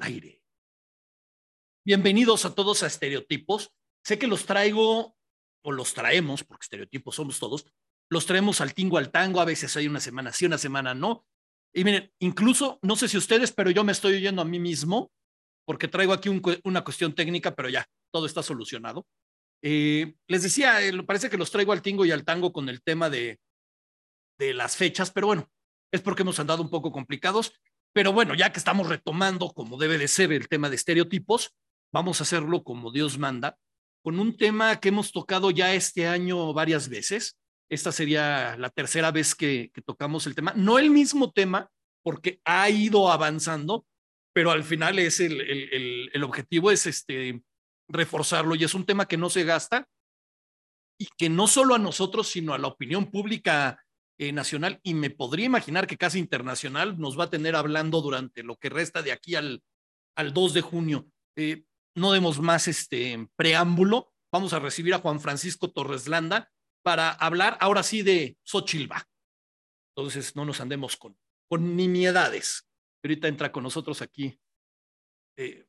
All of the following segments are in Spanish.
aire. Bienvenidos a todos a Estereotipos. Sé que los traigo, o los traemos, porque estereotipos somos todos, los traemos al tingo, al tango, a veces hay una semana sí, una semana no. Y miren, incluso, no sé si ustedes, pero yo me estoy oyendo a mí mismo, porque traigo aquí una cuestión técnica, pero ya, todo está solucionado. Eh, les decía, eh, parece que los traigo al tingo y al tango con el tema de las fechas, pero bueno, es porque hemos andado un poco complicados. Pero bueno, ya que estamos retomando, como debe de ser, el tema de estereotipos, vamos a hacerlo como Dios manda, con un tema que hemos tocado ya este año varias veces. Esta sería la tercera vez que, tocamos el tema. No el mismo tema, porque ha ido avanzando, pero al final es el, el, objetivo es este, reforzarlo y es un tema que no se gasta y que no solo a nosotros, sino a la opinión pública eh, nacional y me podría imaginar que casi internacional nos va a tener hablando durante lo que resta de aquí al, al 2 de junio. Eh, no demos más este preámbulo. Vamos a recibir a Juan Francisco Torres Landa para hablar ahora sí de Xochilva. Entonces no nos andemos con, con nimiedades. Ahorita entra con nosotros aquí eh,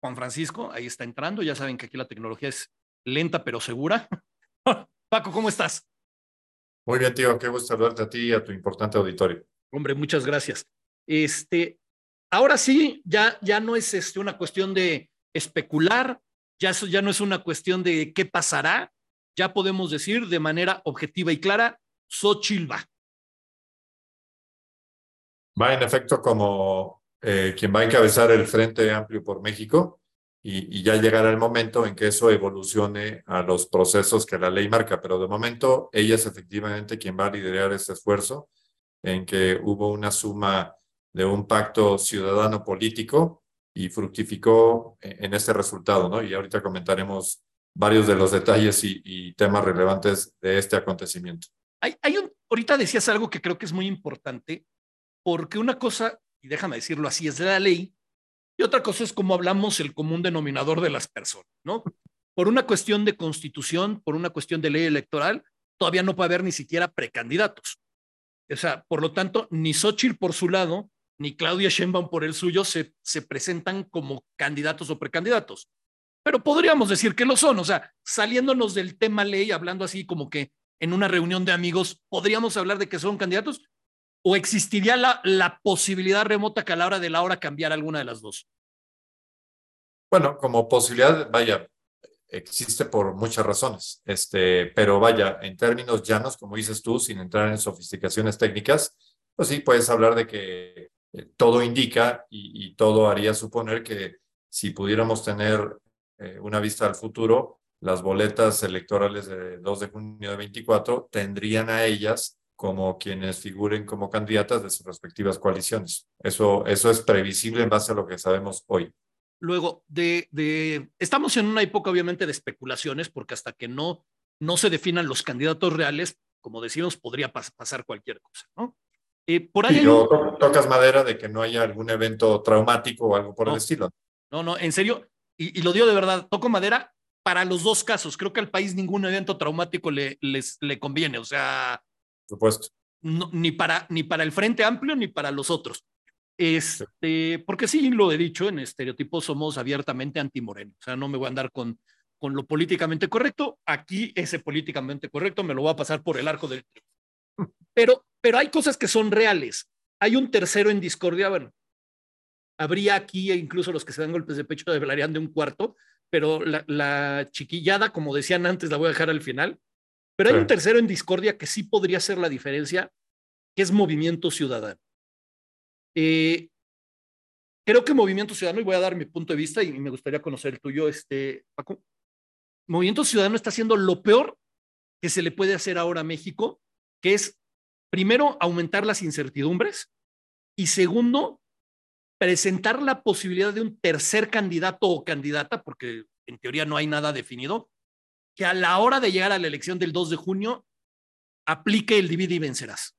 Juan Francisco, ahí está entrando. Ya saben que aquí la tecnología es lenta pero segura. Paco, ¿cómo estás? Muy bien, tío, qué gusto saludarte a ti y a tu importante auditorio. Hombre, muchas gracias. Este, ahora sí, ya, ya no es este, una cuestión de especular, ya, ya no es una cuestión de qué pasará, ya podemos decir de manera objetiva y clara, Xochitl va. Va en efecto como eh, quien va a encabezar el Frente Amplio por México y, ya llegará el momento en que eso evolucione a los procesos que la ley marca, pero de momento ella es efectivamente quien va a liderar este esfuerzo en que hubo una suma de un pacto ciudadano político y fructificó en este resultado, ¿no? Y ahorita comentaremos varios de los detalles y, temas relevantes de este acontecimiento. Hay, hay un, ahorita decías algo que creo que es muy importante, porque una cosa, y déjame decirlo así, es de la ley, y otra cosa es cómo hablamos el común denominador de las personas, ¿no? Por una cuestión de constitución, por una cuestión de ley electoral, todavía no puede haber ni siquiera precandidatos. O sea, por lo tanto, ni Xochitl por su lado, ni Claudia Sheinbaum por el suyo se, se presentan como candidatos o precandidatos. Pero podríamos decir que lo son. O sea, saliéndonos del tema ley, hablando así como que en una reunión de amigos, podríamos hablar de que son candidatos o existiría la, posibilidad remota que a la hora de la hora cambiara alguna de las dos? Bueno, como posibilidad, vaya, existe por muchas razones, este, pero vaya, en términos llanos, como dices tú, sin entrar en sofisticaciones técnicas, pues sí, puedes hablar de que eh, todo indica y, todo haría suponer que si pudiéramos tener eh, una vista al futuro, las boletas electorales de 2 de junio de 24 tendrían a ellas como quienes figuren como candidatas de sus respectivas coaliciones. Eso, eso es previsible en base a lo que sabemos hoy. Luego, de, de, estamos en una época obviamente de especulaciones, porque hasta que no, no se definan los candidatos reales, como decimos, podría pasar cualquier cosa, ¿no? Eh, por ahí tocas madera de que no haya algún evento traumático o algo por el estilo. No, no, en serio, y, y, lo digo de verdad, toco madera para los dos casos. Creo que al país ningún evento traumático le, les, le conviene, o sea, supuesto. ni, para, ni para el Frente Amplio ni para los otros. Este, porque sí, lo he dicho, en estereotipos somos abiertamente antimoreno. O sea, no me voy a andar con, con lo políticamente correcto. Aquí ese políticamente correcto me lo voy a pasar por el arco del Pero, pero hay cosas que son reales. Hay un tercero en discordia, bueno, habría aquí incluso los que se dan golpes de pecho hablarían de un cuarto, pero la, la, chiquillada, como decían antes, la voy a dejar al final. Pero hay un tercero en discordia que sí podría ser la diferencia, que es Movimiento Ciudadano. Eh, creo que Movimiento Ciudadano, y voy a dar mi punto de vista y me gustaría conocer el tuyo, este, Paco. Movimiento Ciudadano está haciendo lo peor que se le puede hacer ahora a México, que es, primero, aumentar las incertidumbres y segundo, presentar la posibilidad de un tercer candidato o candidata, porque en teoría no hay nada definido, que a la hora de llegar a la elección del 2 de junio aplique el divide y vencerás.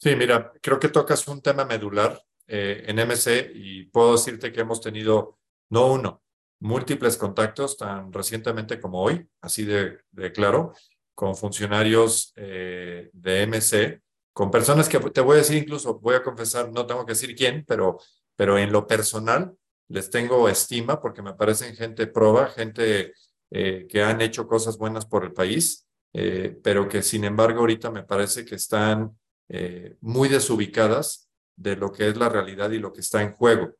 Sí, mira, creo que tocas un tema medular eh, en MC y puedo decirte que hemos tenido no uno, múltiples contactos tan recientemente como hoy, así de, claro, con funcionarios eh, de MC con personas que te voy a decir, incluso voy a confesar, no tengo que decir quién, pero, pero en lo personal les tengo estima porque me parecen gente proba, gente eh, que han hecho cosas buenas por el país, eh, pero que sin embargo ahorita me parece que están eh, muy desubicadas de lo que es la realidad y lo que está en juego.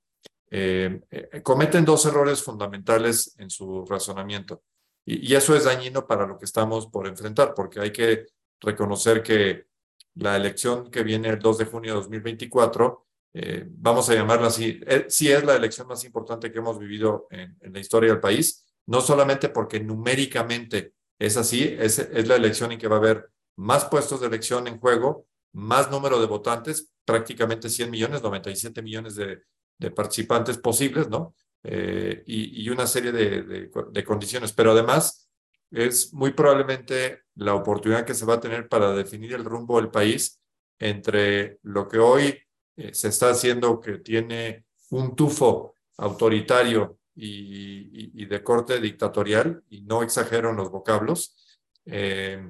cometen dos errores fundamentales en su razonamiento y, y eso es dañino para lo que estamos por enfrentar, porque hay que reconocer que la elección que viene el 2 de junio de 2024, eh, vamos a llamarla así, eh, sí es la elección más importante que hemos vivido en, la historia del país, no solamente porque numéricamente es así, es, es la elección en que va a haber más puestos de elección en juego, más número de votantes, prácticamente 100 millones, 97 millones de, de participantes posibles, ¿no? Eh, y, y, una serie de, de, de, condiciones, pero además es muy probablemente la oportunidad que se va a tener para definir el rumbo del país entre lo que hoy eh, se está haciendo, que tiene un tufo autoritario y, de corte dictatorial, y no exagero en los vocablos, eh,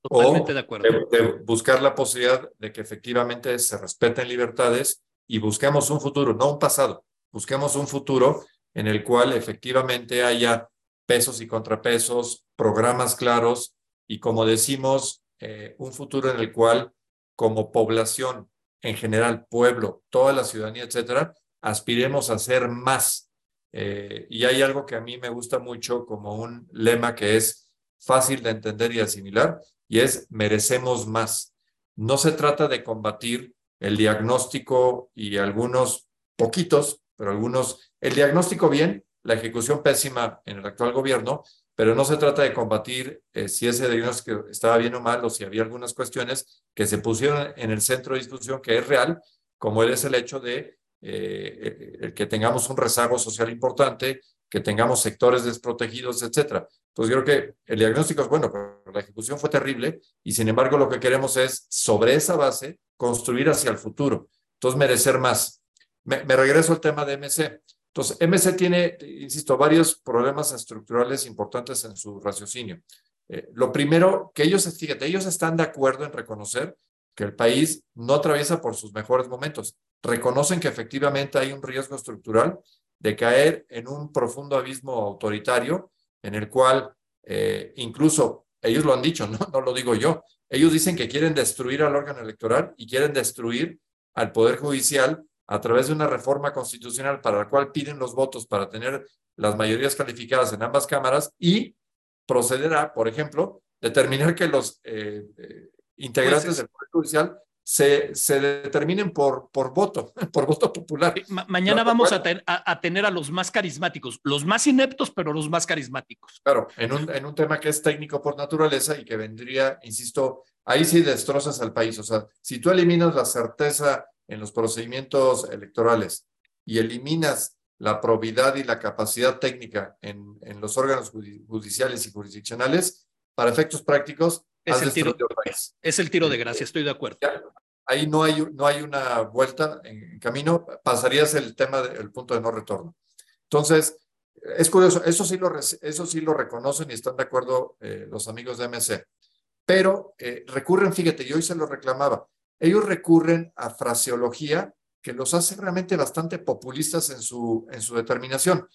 Totalmente de acuerdo. De, buscar la posibilidad de que efectivamente se respeten libertades y busquemos un futuro, no un pasado, busquemos un futuro en el cual efectivamente haya pesos y contrapesos, programas claros y, como decimos, eh, un futuro en el cual, como población en general, pueblo, toda la ciudadanía, etcétera, aspiremos a hacer más. Eh, y hay algo que a mí me gusta mucho como un lema que es fácil de entender y asimilar, y es merecemos más. No se trata de combatir el diagnóstico y algunos poquitos, pero algunos, el diagnóstico bien la ejecución pésima en el actual gobierno, pero no se trata de combatir eh, si ese diagnóstico estaba bien o mal o si había algunas cuestiones que se pusieron en el centro de discusión que es real, como es el hecho de eh, que tengamos un rezago social importante, que tengamos sectores desprotegidos, etcétera. Entonces, creo que el diagnóstico es bueno, pero la ejecución fue terrible y sin embargo lo que queremos es, sobre esa base, construir hacia el futuro. Entonces, merecer más. Me, me regreso al tema de MC. Entonces, MC tiene, insisto, varios problemas estructurales importantes en su raciocinio. Eh, lo primero, que ellos, fíjate, ellos están de acuerdo en reconocer que el país no atraviesa por sus mejores momentos. Reconocen que efectivamente hay un riesgo estructural de caer en un profundo abismo autoritario en el cual eh, incluso ellos lo han dicho, ¿no? no lo digo yo, ellos dicen que quieren destruir al órgano electoral y quieren destruir al Poder Judicial a través de una reforma constitucional para la cual piden los votos para tener las mayorías calificadas en ambas cámaras y procederá, por ejemplo, determinar que los eh, eh, integrantes del Poder Judicial se, se, determinen por, por voto, por voto popular. mañana vamos a, a, tener a los más carismáticos, los más ineptos, pero los más carismáticos. Claro, en un, en un tema que es técnico por naturaleza y que vendría, insisto, ahí sí destrozas al país. O sea, si tú eliminas la certeza en los procedimientos electorales y eliminas la probidad y la capacidad técnica en, en los órganos judiciales y jurisdiccionales, para efectos prácticos, es el, tiro, es el tiro de gracia, estoy de acuerdo. ahí no hay, no hay una vuelta en camino, pasarías el tema del punto de no retorno. Entonces, es curioso, eso sí lo, eso sí lo reconocen y están de acuerdo eh, los amigos de MC, pero eh, recurren, fíjate, yo hoy se lo reclamaba, ellos recurren a fraseología que los hace realmente bastante populistas en su, en su determinación,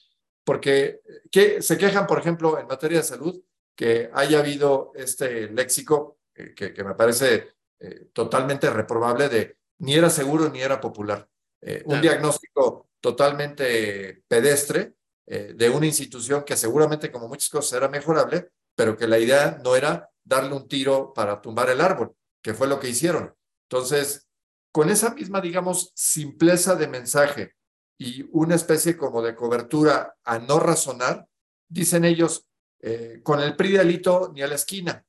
porque que, se quejan, por ejemplo, en materia de salud, que haya habido este léxico eh, que, que, me parece eh, totalmente reprobable de ni era seguro ni era popular. Eh, un diagnóstico totalmente pedestre de una institución que seguramente, como muchas cosas, era mejorable, pero que la idea no era darle un tiro para tumbar el árbol, que fue lo que hicieron. Entonces, con esa misma, digamos, simpleza de mensaje y una especie como de cobertura a no razonar, dicen ellos, eh, con el PRI delito ni a la esquina.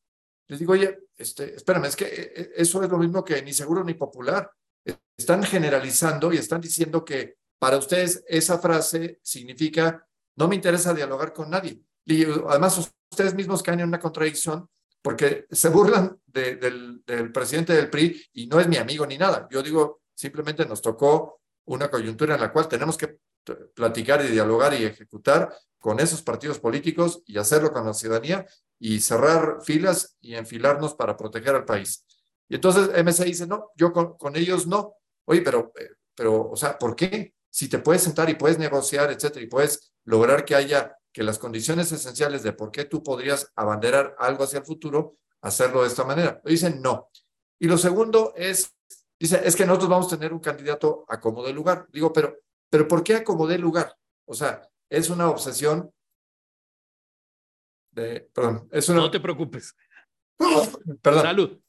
Les digo, oye, este, espérame, es que eh, eh, eso es lo mismo que ni seguro ni popular. Están generalizando y están diciendo que para ustedes esa frase significa no me interesa dialogar con nadie. Además ustedes mismos caen en una contradicción porque se burlan del, presidente del PRI y no es mi amigo ni nada. Yo digo, simplemente nos tocó una coyuntura en la cual tenemos que platicar y dialogar y ejecutar con esos partidos políticos y hacerlo con la ciudadanía y cerrar filas y enfilarnos para proteger al país. Y entonces MC dice, no, yo con, con ellos no. Oye, pero, eh, pero, o sea, ¿por qué? Si te puedes sentar y puedes negociar, etcétera, y puedes lograr que haya, que las condiciones esenciales de por qué tú podrías abanderar algo hacia el futuro, hacerlo de esta manera. Dicen no. Y lo segundo es, dice, es que nosotros vamos a tener un candidato a como de lugar. Digo, pero, pero ¿por qué a como de lugar? O sea, es una obsesión de, perdón, es una... No te preocupes. perdón. Salud.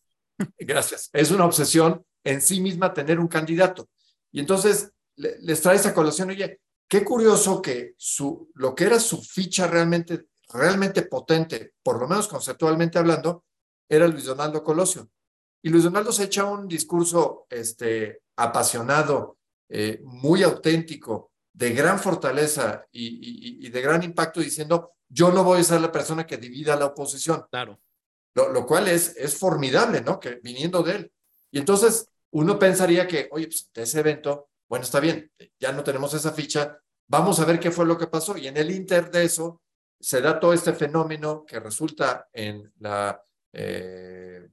Gracias. Es una obsesión en sí misma tener un candidato. Y entonces les trae esa colación, oye, qué curioso que su, lo que era su ficha realmente, realmente potente, por lo menos conceptualmente hablando, era Luis Donaldo Colosio. Y Luis Donaldo se echa un discurso este, apasionado, eh, muy auténtico, de gran fortaleza y, y, de gran impacto, diciendo, yo no voy a ser la persona que divida la oposición. Claro. Lo, lo cual es, es formidable, ¿no? Que viniendo de él. Y entonces uno pensaría que, oye, pues de ese evento, bueno, está bien, ya no tenemos esa ficha, vamos a ver qué fue lo que pasó. Y en el inter de eso se da todo este fenómeno que resulta en la eh,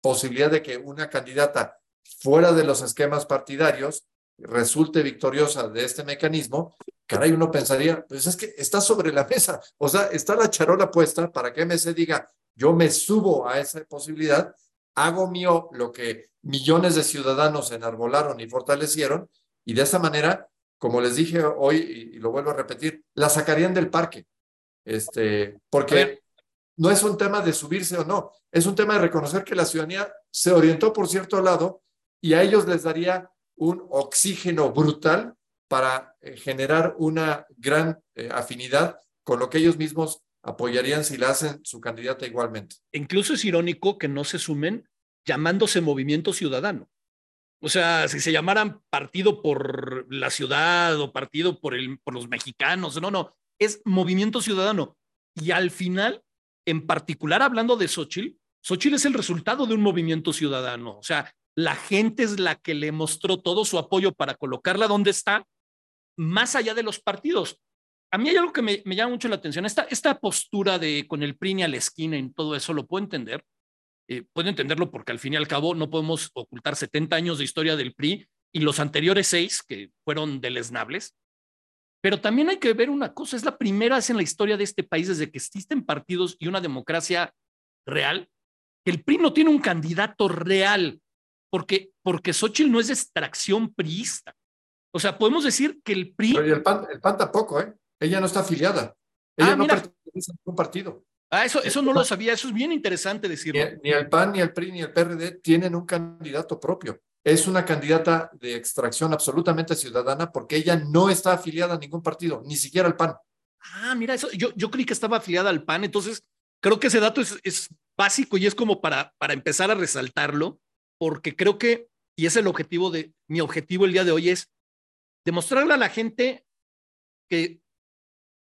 posibilidad de que una candidata fuera de los esquemas partidarios resulte victoriosa de este mecanismo, caray, uno pensaría, pues es que está sobre la mesa, o sea, está la charola puesta para que MC diga, yo me subo a esa posibilidad, hago mío lo que millones de ciudadanos enarbolaron y fortalecieron, y de esa manera, como les dije hoy, y, lo vuelvo a repetir, la sacarían del parque. Este, porque no es un tema de subirse o no, es un tema de reconocer que la ciudadanía se orientó por cierto lado y a ellos les daría un oxígeno brutal para eh, generar una gran eh, afinidad con lo que ellos mismos apoyarían si la hacen su candidata igualmente. Incluso es irónico que no se sumen llamándose movimiento ciudadano. O sea, si se llamaran partido por la ciudad o partido por, el, por los mexicanos, no, no, es movimiento ciudadano. Y al final, en particular hablando de Xochitl, Xochitl es el resultado de un movimiento ciudadano. O sea, la gente es la que le mostró todo su apoyo para colocarla donde está, más allá de los partidos a mí hay algo que me, llama mucho la atención. Esta, esta postura de con el PRI a la esquina en todo eso, lo puedo entender. Eh, puedo entenderlo porque al fin y al cabo no podemos ocultar 70 años de historia del PRI y los anteriores seis que fueron deleznables. Pero también hay que ver una cosa, es la primera vez en la historia de este país desde que existen partidos y una democracia real, que el PRI no tiene un candidato real, porque, porque Xochitl no es extracción priista. O sea, podemos decir que el PRI... Pero el PAN, el PAN tampoco, ¿eh? Ella no está afiliada. Ella ah, no pertenece a ningún partido. Ah, eso, eso no lo sabía, eso es bien interesante decirlo. Ni, el PAN, ni el PRI, ni el PRD tienen un candidato propio. Es una candidata de extracción absolutamente ciudadana porque ella no está afiliada a ningún partido, ni siquiera al PAN. Ah, mira, eso, yo, yo creí que estaba afiliada al PAN, entonces creo que ese dato es, es básico y es como para, para empezar a resaltarlo, porque creo que, y es el objetivo de, mi objetivo el día de hoy es demostrarle a la gente que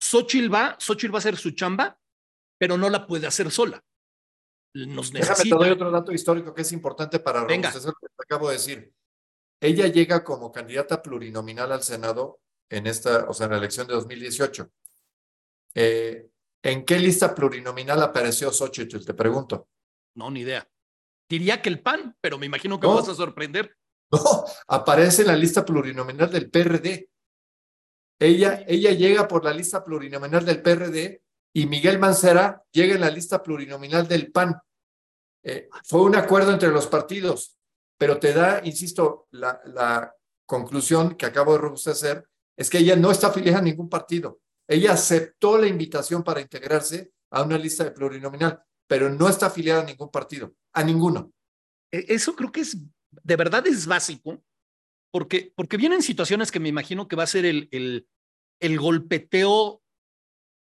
Xochitl va, Xochitl va a hacer su chamba, pero no la puede hacer sola. Nos necesita. Déjame te doy otro dato histórico que es importante para Venga. lo que te acabo de decir. Ella llega como candidata plurinominal al Senado en esta, o sea, en la elección de 2018. Eh, ¿En qué lista plurinominal apareció Xochitl? Te pregunto. No, ni idea. Diría que el PAN, pero me imagino que vas a sorprender. No, aparece en la lista plurinominal del PRD. Ella, ella llega por la lista plurinominal del PRD y Miguel Mancera llega en la lista plurinominal del PAN. Eh, fue un acuerdo entre los partidos, pero te da, insisto, la, la conclusión que acabo de robustecer es que ella no está afiliada a ningún partido. Ella aceptó la invitación para integrarse a una lista plurinominal, pero no está afiliada a ningún partido, a ninguno. E, eso creo que es, de verdad es básico, porque, porque vienen situaciones que me imagino que va a ser el, el golpeteo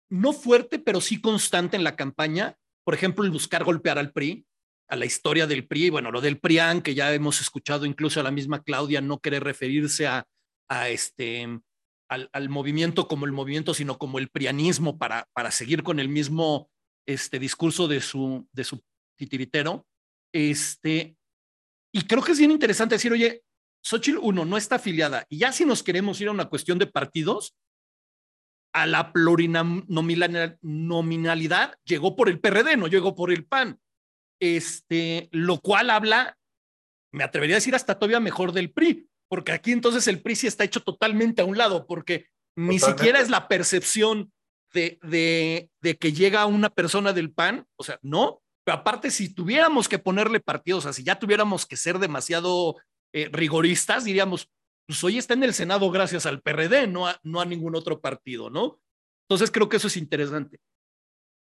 no fuerte, pero sí constante en la campaña. Por ejemplo, el buscar golpear al PRI, a la historia del PRI, bueno, lo del PRIAN, que ya hemos escuchado incluso a la misma Claudia no querer referirse a, a este, al, al, movimiento como el movimiento, sino como el prianismo para, para seguir con el mismo este, discurso de su, de su titiritero. Este, y creo que es bien interesante decir, oye, Xochitl, uno, no está afiliada. Y ya si nos queremos ir a una cuestión de partidos, a la plurinominalidad llegó por el PRD, no llegó por el PAN. este, lo cual habla, me atrevería a decir hasta todavía mejor del PRI, porque aquí entonces el PRI sí está hecho totalmente a un lado, porque ni siquiera es la percepción de, de, de, que llega una persona del PAN, o sea, no, pero aparte si tuviéramos que ponerle partidos, o sea, si ya tuviéramos que ser demasiado eh, rigoristas, diríamos, pues hoy está en el Senado gracias al PRD, no a, no a ningún otro partido, ¿no? Entonces creo que eso es interesante.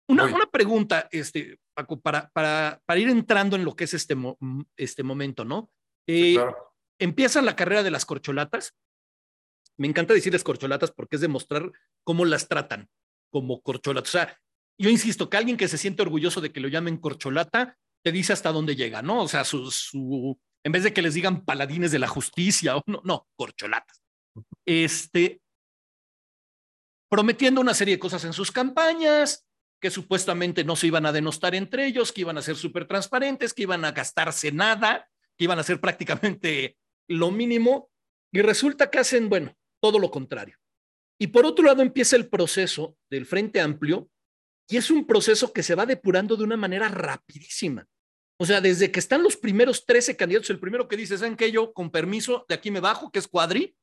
Una, una pregunta, este, Paco, para, para, para, ir entrando en lo que es este, este momento, ¿no? Eh, claro. Empieza la carrera de las corcholatas. Me encanta decirles corcholatas porque es demostrar cómo las tratan como corcholatas. O sea, yo insisto que alguien que se siente orgulloso de que lo llamen corcholata, te dice hasta dónde llega, ¿no? O sea, su, su en vez de que les digan paladines de la justicia o no, no, corcholatas. Este, prometiendo una serie de cosas en sus campañas, que supuestamente no se iban a denostar entre ellos, que iban a ser súper transparentes, que iban a gastarse nada, que iban a ser prácticamente lo mínimo, y resulta que hacen, bueno, todo lo contrario. Y por otro lado empieza el proceso del Frente Amplio, y es un proceso que se va depurando de una manera rapidísima. O sea, desde que están los primeros 13 candidatos, el primero que dice, ¿saben qué? Yo, con permiso, de aquí me bajo, que es Cuadri,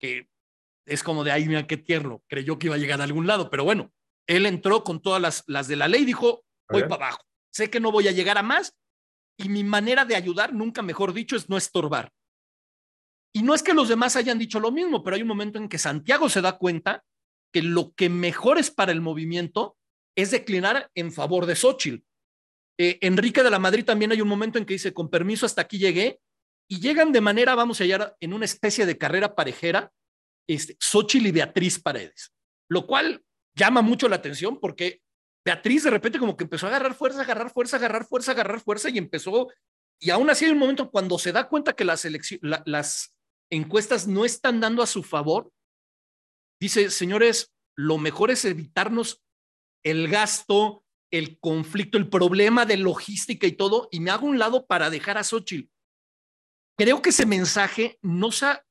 que es como de ahí, mira qué tierno, creyó que iba a llegar a algún lado, pero bueno, él entró con todas las, las de la ley, dijo, voy para abajo, sé que no voy a llegar a más y mi manera de ayudar, nunca mejor dicho, es no estorbar. Y no es que los demás hayan dicho lo mismo, pero hay un momento en que Santiago se da cuenta que lo que mejor es para el movimiento es declinar en favor de Xochitl. Eh, Enrique de la Madrid también hay un momento en que dice, con permiso, hasta aquí llegué, y llegan de manera, vamos a hallar, en una especie de carrera parejera, este, Xochitl y Beatriz Paredes, lo cual llama mucho la atención porque Beatriz de repente como que empezó a agarrar fuerza, agarrar fuerza, agarrar fuerza, agarrar fuerza y empezó, y aún así hay un momento cuando se da cuenta que las, la, las encuestas no están dando a su favor, dice, señores, lo mejor es evitarnos el gasto, el conflicto, el problema de logística y todo, y me hago un lado para dejar a Xochitl. Creo que ese mensaje no se ha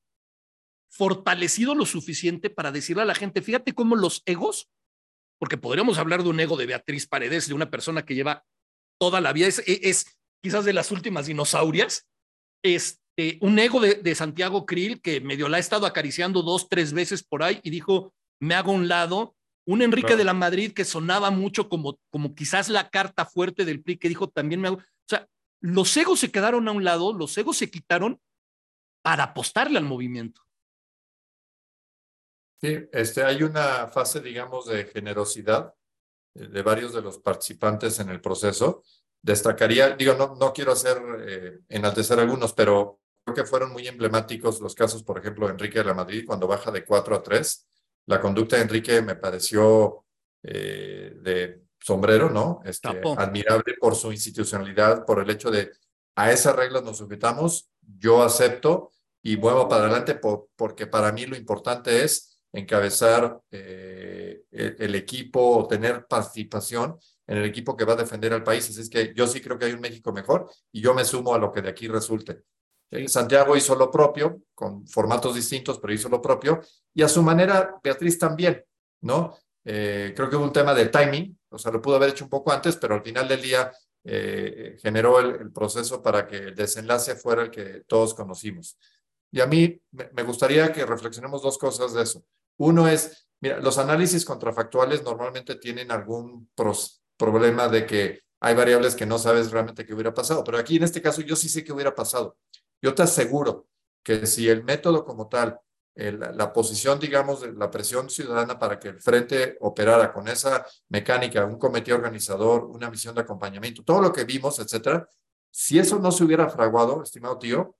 fortalecido lo suficiente para decirle a la gente, fíjate cómo los egos, porque podríamos hablar de un ego de Beatriz Paredes, de una persona que lleva toda la vida, es, es quizás de las últimas dinosaurias, este, un ego de, de Santiago Krill que medio la ha estado acariciando dos, tres veces por ahí y dijo, me hago un lado, un Enrique claro. de la Madrid que sonaba mucho como, como quizás la carta fuerte del PRI que dijo también me hago, o sea, los egos se quedaron a un lado, los egos se quitaron para apostarle al movimiento. Sí, este, hay una fase, digamos, de generosidad de varios de los participantes en el proceso. Destacaría, digo, no, no quiero hacer eh, enaltecer algunos, pero creo que fueron muy emblemáticos los casos, por ejemplo, Enrique de la Madrid, cuando baja de 4 a 3. La conducta de Enrique me pareció eh, de sombrero, ¿no? Este, admirable por su institucionalidad, por el hecho de a esas reglas nos sujetamos, yo acepto y muevo para adelante por, porque para mí lo importante es encabezar eh, el, el, equipo o tener participación en el equipo que va a defender al país. Así es que yo sí creo que hay un México mejor y yo me sumo a lo que de aquí resulte. Santiago hizo lo propio, con formatos distintos, pero hizo lo propio. Y a su manera, Beatriz también, ¿no? Eh, creo que hubo un tema de timing, o sea, lo pudo haber hecho un poco antes, pero al final del día eh, generó el, proceso para que el desenlace fuera el que todos conocimos. Y a mí me gustaría que reflexionemos dos cosas de eso. Uno es, mira, los análisis contrafactuales normalmente tienen algún problema de que hay variables que no sabes realmente qué hubiera pasado, pero aquí en este caso yo sí sé qué hubiera pasado. Yo te aseguro que si el método como tal, el, la posición, digamos, de la presión ciudadana para que el frente operara con esa mecánica, un comité organizador, una misión de acompañamiento, todo lo que vimos, etcétera, si eso no se hubiera fraguado, estimado tío,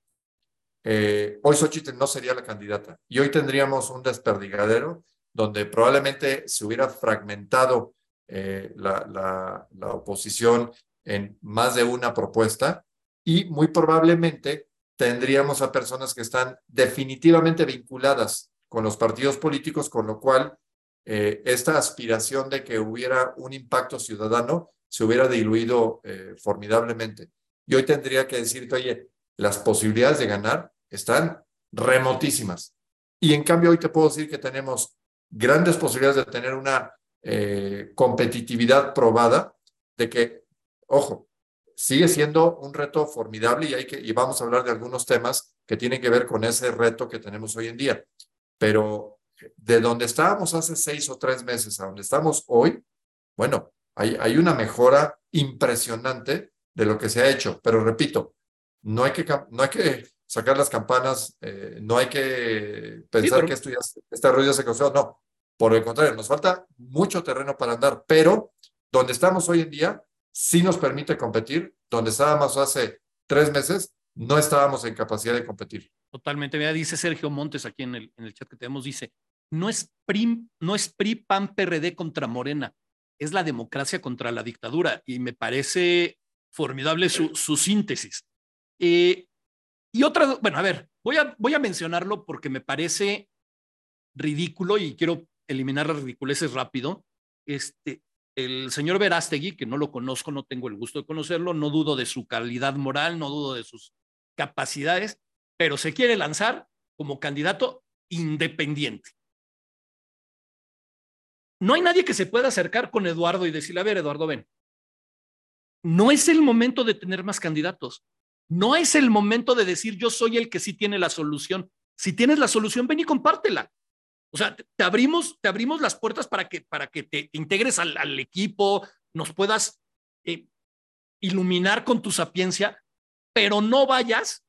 eh, hoy Xochitl no sería la candidata y hoy tendríamos un desperdigadero donde probablemente se hubiera fragmentado eh, la, oposición en más de una propuesta y muy probablemente tendríamos a personas que están definitivamente vinculadas con los partidos políticos, con lo cual eh, esta aspiración de que hubiera un impacto ciudadano se hubiera diluido eh, formidablemente. Y hoy tendría que decirte, oye, las posibilidades de ganar están remotísimas. Y en cambio hoy te puedo decir que tenemos grandes posibilidades de tener una eh, competitividad probada de que, ojo, sigue siendo un reto formidable y, hay que, y vamos a hablar de algunos temas que tienen que ver con ese reto que tenemos hoy en día. Pero de donde estábamos hace seis o tres meses a donde estamos hoy, bueno, hay, hay una mejora impresionante de lo que se ha hecho. Pero repito, no hay que, no hay que sacar las campanas, eh, no hay que pensar que esto ya, esta rueda se causó, no. Por el contrario, nos falta mucho terreno para andar, pero donde estamos hoy en día sí nos permite competir, donde estábamos hace tres meses no estábamos en capacidad de competir. Totalmente. Mira, dice Sergio Montes aquí en el, en el chat que tenemos, dice, no es, PRI, no es PRI, PAN, PRD contra Morena, es la democracia contra la dictadura. Y me parece formidable su, su síntesis. Eh, y otra, bueno, a ver, voy a, voy a mencionarlo porque me parece ridículo y quiero eliminar las ridiculeces rápido. Este, el señor Verástegui, que no lo conozco, no tengo el gusto de conocerlo, no dudo de su calidad moral, no dudo de sus capacidades, pero se quiere lanzar como candidato independiente. No hay nadie que se pueda acercar con Eduardo y decirle, a ver, Eduardo, ven, no es el momento de tener más candidatos. No es el momento de decir yo soy el que sí tiene la solución. Si tienes la solución, ven y compártela. O sea, te abrimos, te abrimos las puertas para que, para que te, integres al, equipo, nos puedas eh, iluminar con tu sapiencia, pero no vayas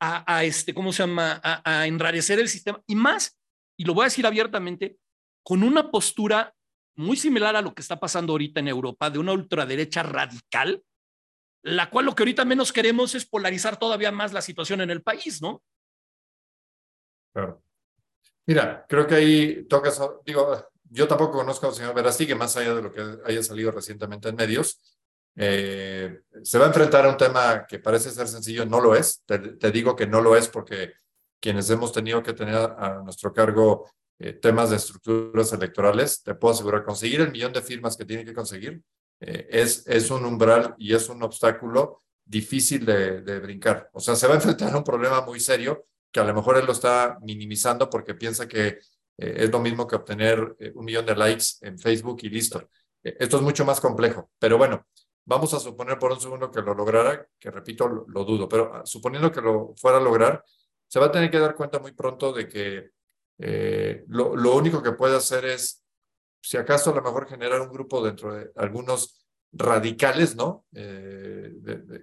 a, este, ¿cómo se llama? a enrarecer el sistema. Y más, y lo voy a decir abiertamente, con una postura muy similar a lo que está pasando ahorita en Europa, de una ultraderecha radical, la cual lo que ahorita menos queremos es polarizar todavía más la situación en el país, ¿no? Claro. Mira, creo que ahí tocas, digo, yo tampoco conozco al señor Verástegui, más allá de lo que haya salido recientemente en medios. Eh, se va a enfrentar a un tema que parece ser sencillo, no lo es. Te, digo que no lo es porque quienes hemos tenido que tener a nuestro cargo eh, temas de estructuras electorales, te puedo asegurar, conseguir el millón de firmas que tiene que conseguir eh, es, es un umbral y es un obstáculo difícil de, de, brincar. O sea, se va a enfrentar a un problema muy serio que a lo mejor él lo está minimizando porque piensa que eh, es lo mismo que obtener eh, un millón de likes en Facebook y listo. esto es mucho más complejo, pero bueno, vamos a suponer por un segundo que lo lograra, que repito, lo, dudo, pero ah, suponiendo que lo fuera a lograr, se va a tener que dar cuenta muy pronto de que lo, único que puede hacer es si acaso a lo mejor generar un grupo dentro de algunos radicales, ¿no? Eh,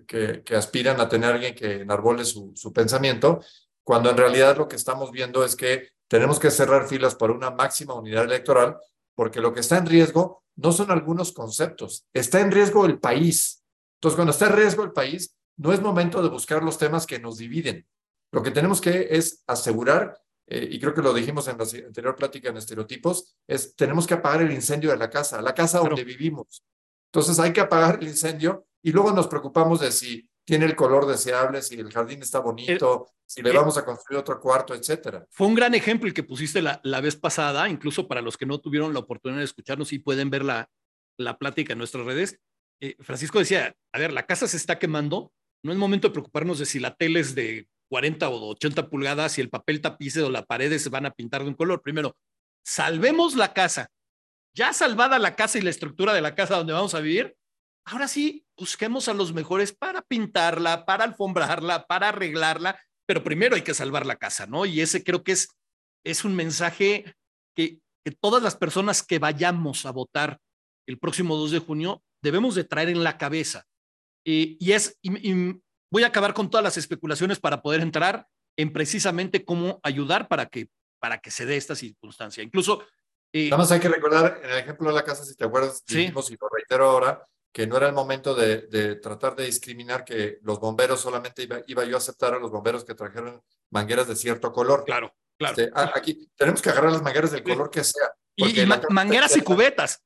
que, aspiran a tener alguien que enarbole su pensamiento, cuando en realidad lo que estamos viendo es que tenemos que cerrar filas por una máxima unidad electoral, porque lo que está en riesgo no son algunos conceptos, está en riesgo el país. Entonces, cuando está en riesgo el país, no es momento de buscar los temas que nos dividen. Lo que tenemos que es asegurar eh, y creo que lo dijimos en la anterior plática en estereotipos, es tenemos que apagar el incendio de la casa, la casa donde vivimos. Entonces hay que apagar el incendio y luego nos preocupamos de si tiene el color deseable, si el jardín está bonito, si le vamos a construir otro cuarto, etcétera. Fue un gran ejemplo el que pusiste la, la, vez pasada, incluso para los que no tuvieron la oportunidad de escucharnos y pueden ver la, la plática en nuestras redes. Eh, Francisco decía, a ver, la casa se está quemando, no es momento de preocuparnos de si la tele es de 40 o 80 pulgadas y el papel tapice o las paredes se van a pintar de un color. Primero, salvemos la casa. Ya salvada la casa y la estructura de la casa donde vamos a vivir, ahora sí, busquemos a los mejores para pintarla, para alfombrarla, para arreglarla, pero primero hay que salvar la casa, ¿no? Y ese creo que es, es un mensaje que, que todas las personas que vayamos a votar el próximo 2 de junio debemos de traer en la cabeza. y es, voy a acabar con todas las especulaciones para poder entrar en precisamente cómo ayudar para que, para que se dé esta circunstancia. Incluso... Eh, Nada más hay que recordar, en el ejemplo de la casa, si te acuerdas, dijimos y lo reitero ahora, que no era el momento de, de, tratar de discriminar que los bomberos solamente iba, iba, yo a aceptar a los bomberos que trajeron mangueras de cierto color. Claro, claro. Este, aquí tenemos que agarrar las mangueras del color que sea. Y, y mangueras y cubetas.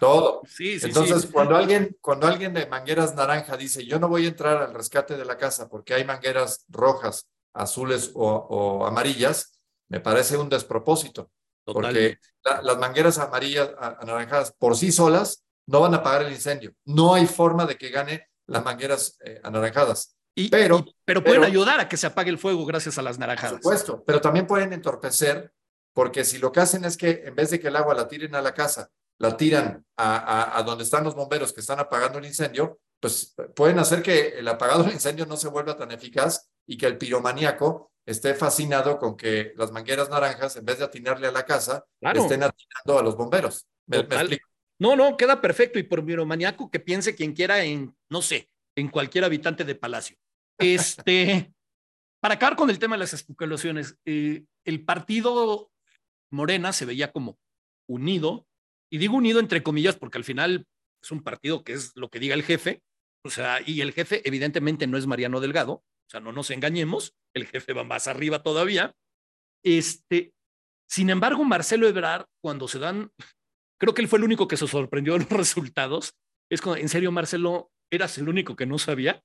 Todo. Sí, sí, Entonces, cuando alguien, cuando alguien de mangueras naranja dice, yo no voy a entrar al rescate de la casa porque hay mangueras rojas, azules o, amarillas, me parece un despropósito. Porque las mangueras amarillas, anaranjadas por sí solas no van a apagar el incendio. No hay forma de que gane las mangueras eh, anaranjadas. pero, pero pueden ayudar a que se apague el fuego gracias a las naranjadas. Por supuesto, pero también pueden entorpecer, porque si lo que hacen es que en vez de que el agua la tiren a la casa la tiran a, a, donde están los bomberos que están apagando el incendio, pues pueden hacer que el apagado del incendio no se vuelva tan eficaz y que el piromaníaco esté fascinado con que las mangueras naranjas, en vez de atinarle a la casa, estén atinando a los bomberos. ¿Me, explico? No, no, queda perfecto. Y por piromaníaco que piense quien quiera en, no sé, en cualquier habitante de Palacio. Este, para acabar con el tema de las especulaciones, eh, el partido Morena se veía como unido, y digo unido entre comillas porque al final es un partido que es lo que diga el jefe, o sea, y el jefe evidentemente no es Mariano Delgado, o sea, no nos engañemos, el jefe va más arriba todavía. Este, sin embargo, Marcelo Ebrard, cuando se dan, creo que él fue el único que se sorprendió de los resultados, es como, en serio, Marcelo, eras el único que no sabía,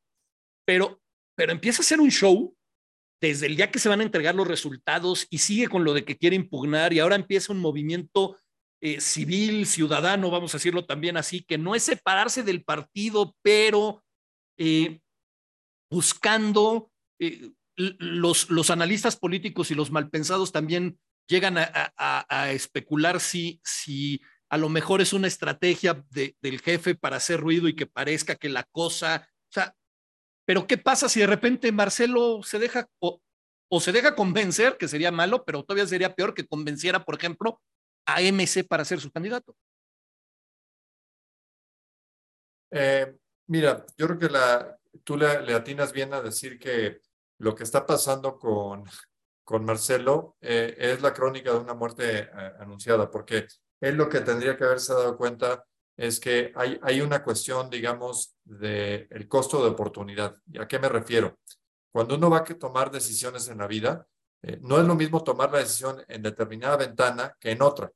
pero, pero empieza a hacer un show desde el día que se van a entregar los resultados y sigue con lo de que quiere impugnar y ahora empieza un movimiento eh, civil, ciudadano, vamos a decirlo también así, que no es separarse del partido, pero eh, buscando, eh, los, los analistas políticos y los malpensados también llegan a, especular si, si a lo mejor es una estrategia del jefe para hacer ruido y que parezca que la cosa, o sea, pero ¿qué pasa si de repente Marcelo se deja o, se deja convencer, que sería malo, pero todavía sería peor que convenciera, por ejemplo, a MC para ser su candidato? Eh, mira, yo creo que tú le, atinas bien a decir que lo que está pasando con, con Marcelo eh, es la crónica de una muerte eh, anunciada, porque él lo que tendría que haberse dado cuenta es que hay, hay una cuestión, digamos, del el costo de oportunidad. ¿Y a qué me refiero? Cuando uno va a tomar decisiones en la vida, eh, no es lo mismo tomar la decisión en determinada ventana que en otra.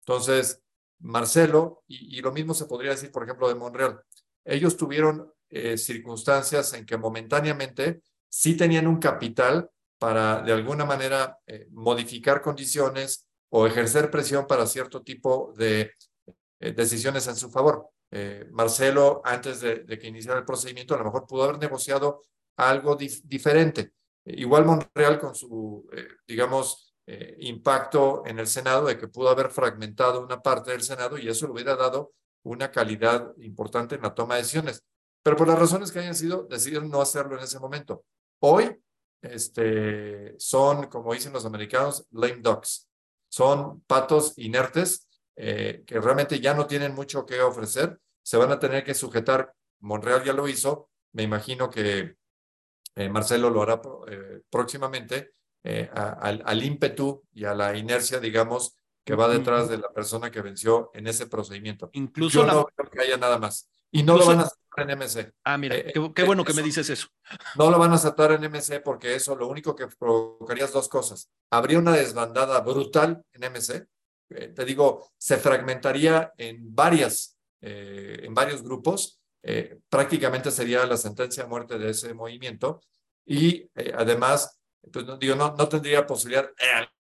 Entonces, Marcelo, y, lo mismo se podría decir, por ejemplo, de Monreal, ellos tuvieron eh, circunstancias en que momentáneamente sí tenían un capital para, de alguna manera, eh, modificar condiciones o ejercer presión para cierto tipo de eh, decisiones en su favor. Eh, Marcelo, antes de, que iniciara el procedimiento, a lo mejor pudo haber negociado algo diferente. igual Monreal con su, eh, digamos, impacto en el Senado, de que pudo haber fragmentado una parte del Senado y eso le hubiera dado una calidad importante en la toma de decisiones. Pero por las razones que hayan sido, decidieron no hacerlo en ese momento. Hoy este, son, como dicen los americanos, lame ducks. Son patos inertes eh, que realmente ya no tienen mucho que ofrecer, se van a tener que sujetar. Monreal ya lo hizo, me imagino que eh, Marcelo lo hará eh, próximamente, al, al, ímpetu y a la inercia, digamos, que va detrás de la persona que venció en ese procedimiento. Incluso Yo no creo que haya nada más. Y no lo van a aceptar en MC. Ah, mira, qué, bueno que me dices eso. No lo van a aceptar en MC porque eso lo único que provocaría es dos cosas. Habría una desbandada brutal en MC eh, te digo, se fragmentaría en varias, eh, en varios grupos. Eh, prácticamente sería la sentencia de muerte de ese movimiento y además, pues no, digo, no, no tendría posibilidad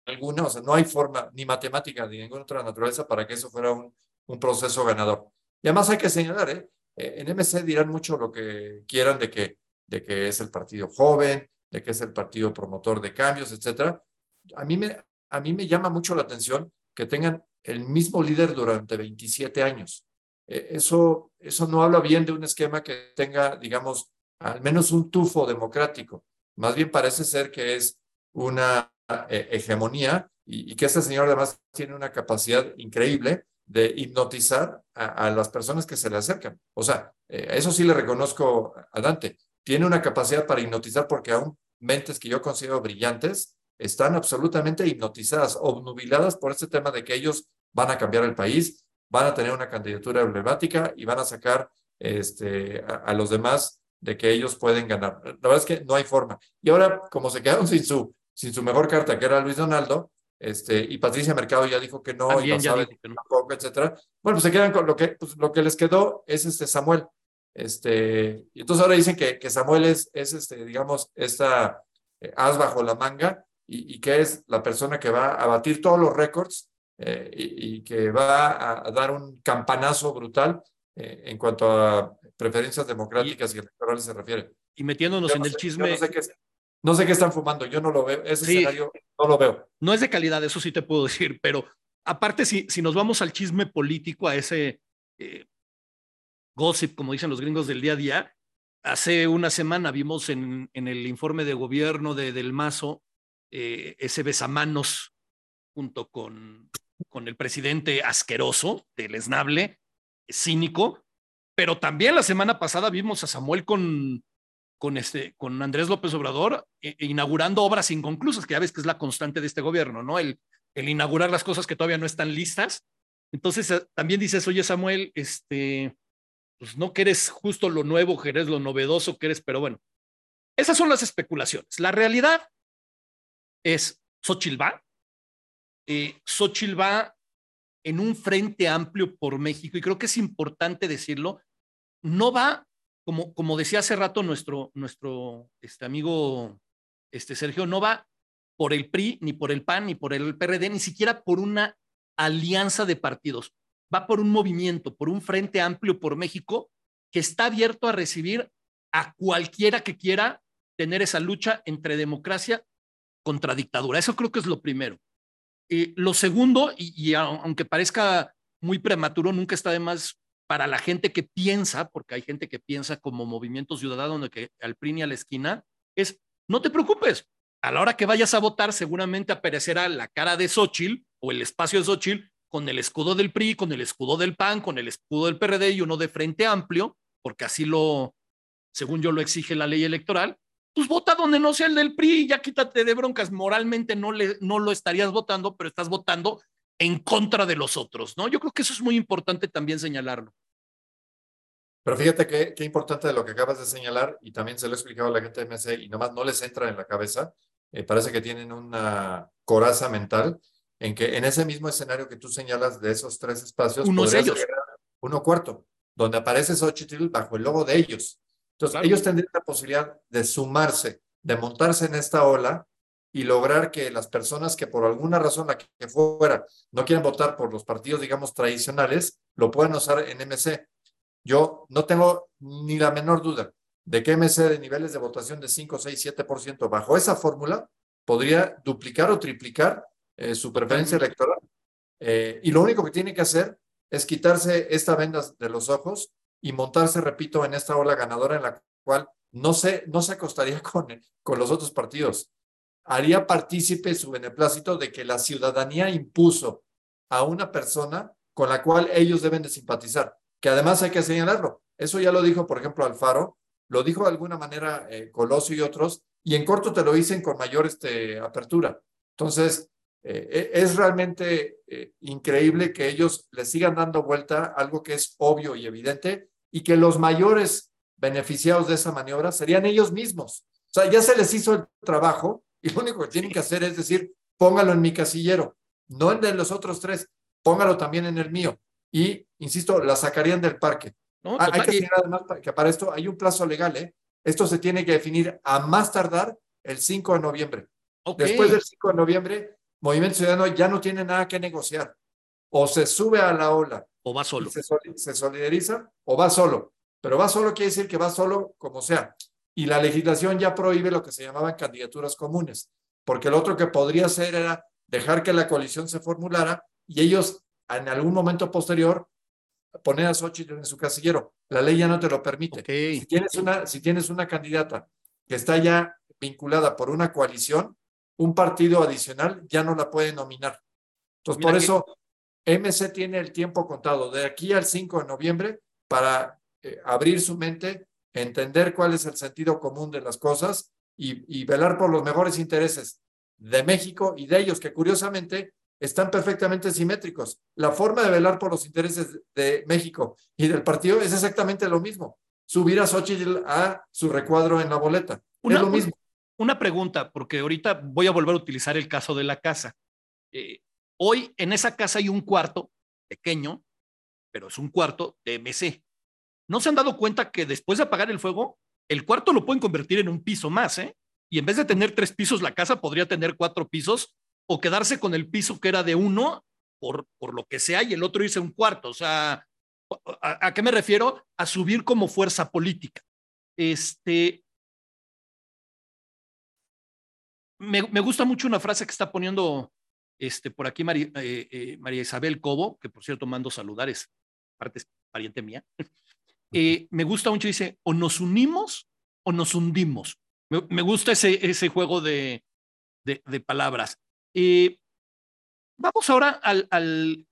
alguna, o sea, no hay forma ni matemática ni ninguna otra naturaleza para que eso fuera un, un proceso ganador. Y además hay que señalar, en MC dirán mucho lo que quieran de que, de que es el partido joven, de que es el partido promotor de cambios, etcétera. A mí me, a mí me llama mucho la atención que tengan el mismo líder durante 27 años. Eh, eso, eso no habla bien de un esquema que tenga, digamos, al menos un tufo democrático. Más bien parece ser que es una eh, hegemonía y, que este señor además tiene una capacidad increíble de hipnotizar a, las personas que se le acercan. O sea, eh, eso sí le reconozco a Dante. Tiene una capacidad para hipnotizar porque aún mentes que yo considero brillantes están absolutamente hipnotizadas, obnubiladas por este tema de que ellos van a cambiar el país, van a tener una candidatura emblemática y van a sacar este, a, los demás de que ellos pueden ganar. La verdad es que no hay forma. Y ahora, como se quedaron sin su, sin su mejor carta, que era Luis Donaldo, este, y Patricia Mercado ya dijo que no, y no sabe tampoco, etcétera. Bueno, pues se quedan con lo que, pues, lo que les quedó es este Samuel. Este, y entonces ahora dicen que, que Samuel es, es este, digamos, esta eh, as bajo la manga, y, que es la persona que va a batir todos los récords eh, y, que va a, dar un campanazo brutal eh, en cuanto a preferencias democráticas y, electorales se refiere. Y metiéndonos en el chisme. No sé, qué, no sé, qué, están fumando, yo no lo veo, ese escenario no lo veo. No es de calidad, eso sí te puedo decir, pero aparte, si, si nos vamos al chisme político, a ese. Eh, gossip, como dicen los gringos del día a día. Hace una semana vimos en, en el informe de gobierno de Del Mazo eh, ese besamanos junto con, con el presidente asqueroso del esnable, cínico, pero también la semana pasada vimos a Samuel con, con, este, con Andrés López Obrador eh, inaugurando obras inconclusas, que ya ves que es la constante de este gobierno, ¿no? El, el inaugurar las cosas que todavía no están listas. Entonces eh, también dices, oye Samuel, este, pues no que eres justo lo nuevo, que eres lo novedoso que eres, pero bueno, esas son las especulaciones. La realidad es Xochitl va, eh, va en un frente amplio por México y creo que es importante decirlo, no va, como, como decía hace rato nuestro, nuestro este amigo este Sergio, no va por el PRI, ni por el PAN, ni por el PRD, ni siquiera por una alianza de partidos. Va por un movimiento, por un frente amplio por México que está abierto a recibir a cualquiera que quiera tener esa lucha entre democracia contra dictadura. Eso creo que es lo primero. Eh, lo segundo, y, y, aunque parezca muy prematuro, nunca está de más para la gente que piensa, porque hay gente que piensa como movimiento ciudadano, que al PRI ni a la esquina, es no te preocupes, a la hora que vayas a votar, seguramente aparecerá la cara de Xochitl o el espacio de Xochitl con el escudo del PRI, con el escudo del PAN, con el escudo del PRD y uno de Frente Amplio, porque así lo, según yo lo exige la ley electoral, pues vota donde no sea el del PRI, ya quítate de broncas, moralmente no, le, no lo estarías votando, pero estás votando en contra de los otros, ¿no? Yo creo que eso es muy importante también señalarlo. Pero fíjate qué, qué importante de lo que acabas de señalar, y también se lo he explicado a la gente de MC, y nomás no les entra en la cabeza, eh, parece que tienen una coraza mental en que en ese mismo escenario que tú señalas de esos tres espacios, uno de ellos. Uno cuarto, donde aparece Xochitl bajo el logo de ellos. Entonces, claro. ellos tendrían la posibilidad de sumarse, de montarse en esta ola y lograr que las personas que por alguna razón, la que fuera, no quieren votar por los partidos, digamos, tradicionales, lo puedan usar en MC. Yo no tengo ni la menor duda de que MC de niveles de votación de 5, 6, 7% bajo esa fórmula podría duplicar o triplicar eh, su preferencia electoral. Eh, y lo único que tiene que hacer es quitarse esta venda de los ojos y montarse, repito, en esta ola ganadora en la cual no se, no se acostaría con, con los otros partidos. Haría partícipe su beneplácito de que la ciudadanía impuso a una persona con la cual ellos deben de simpatizar, que además hay que señalarlo. Eso ya lo dijo, por ejemplo, Alfaro, lo dijo de alguna manera eh, Colosio y otros, y en corto te lo dicen con mayor este, apertura. Entonces, eh, e, es realmente eh, increíble que ellos le sigan dando vuelta algo que es obvio y evidente y que los mayores beneficiados de esa maniobra serían ellos mismos. O sea, ya se les hizo el trabajo y lo único que tienen que hacer es decir, póngalo en mi casillero, no en de los otros tres, póngalo también en el mío. Y, insisto, la sacarían del parque. No, hay que decir además que para esto hay un plazo legal, ¿eh? Esto se tiene que definir a más tardar el 5 de noviembre. Okay. Después del 5 de noviembre, Movimiento Ciudadano ya no tiene nada que negociar. O se sube a la ola. O va solo. Se, se solidariza o va solo. Pero va solo quiere decir que va solo como sea. Y la legislación ya prohíbe lo que se llamaban candidaturas comunes. Porque lo otro que podría hacer era dejar que la coalición se formulara y ellos en algún momento posterior poner a Xochitl en su casillero. La ley ya no te lo permite. Okay. Si, tienes una, si tienes una candidata que está ya vinculada por una coalición, un partido adicional ya no la puede nominar. Entonces, Mira por eso MC tiene el tiempo contado de aquí al 5 de noviembre para eh, abrir su mente, entender cuál es el sentido común de las cosas y, y velar por los mejores intereses de México y de ellos, que curiosamente están perfectamente simétricos. La forma de velar por los intereses de México y del partido es exactamente lo mismo. Subir a Xochitl a su recuadro en la boleta. Una, es lo mismo. Una pregunta, porque ahorita voy a volver a utilizar el caso de la casa. Eh, hoy en esa casa hay un cuarto pequeño, pero es un cuarto de MC. ¿No se han dado cuenta que después de apagar el fuego, el cuarto lo pueden convertir en un piso más, ¿eh? Y en vez de tener tres pisos, la casa podría tener cuatro pisos o quedarse con el piso que era de uno por, por lo que sea y el otro hice un cuarto. O sea, ¿a, ¿a, qué me refiero? A subir como fuerza política. Este. Me, me gusta mucho una frase que está poniendo este, por aquí María, eh, eh, María Isabel Cobo, que por cierto mando saludar, es parte es pariente mía. Eh, me gusta mucho, dice, o nos unimos o nos hundimos. Me, gusta ese, ese juego de, de, palabras. Eh, vamos ahora al, al,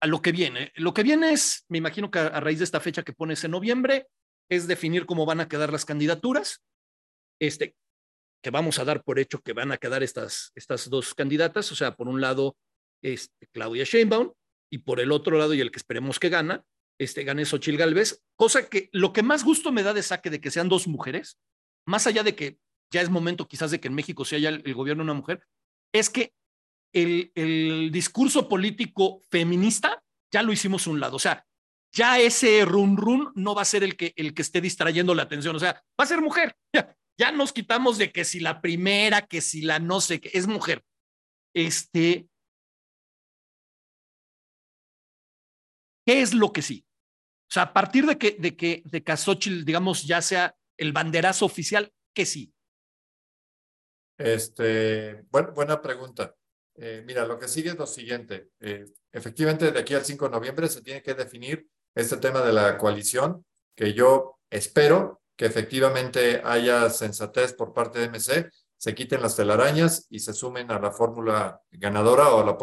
a lo que viene. Lo que viene es, me imagino que a, raíz de esta fecha que pones en noviembre, es definir cómo van a quedar las candidaturas. Este, que vamos a dar por hecho que van a quedar estas, estas dos candidatas, o sea, por un lado, este, Claudia Sheinbaum, y por el otro lado, y el que esperemos que gana, este, gane Xochil Galvez, cosa que lo que más gusto me da de saque de que sean dos mujeres, más allá de que ya es momento quizás de que en México se haya el, gobierno una mujer, es que el, el, discurso político feminista ya lo hicimos un lado. O sea, ya ese run run no va a ser el que, el que esté distrayendo la atención. O sea, va a ser mujer. Ya, ya nos quitamos de que si la primera, que si la no sé, que es mujer. Este. ¿Qué es lo que sí? O sea, a partir de que, de que, de que digamos, ya sea el banderazo oficial, que sí. Este, buena pregunta. Eh, mira, lo que sigue es lo siguiente. Eh, efectivamente, de aquí al 5 de noviembre se tiene que definir este tema de la coalición, que yo espero que efectivamente haya sensatez por parte de MC, se quiten las telarañas y se sumen a la fórmula ganadora o a la,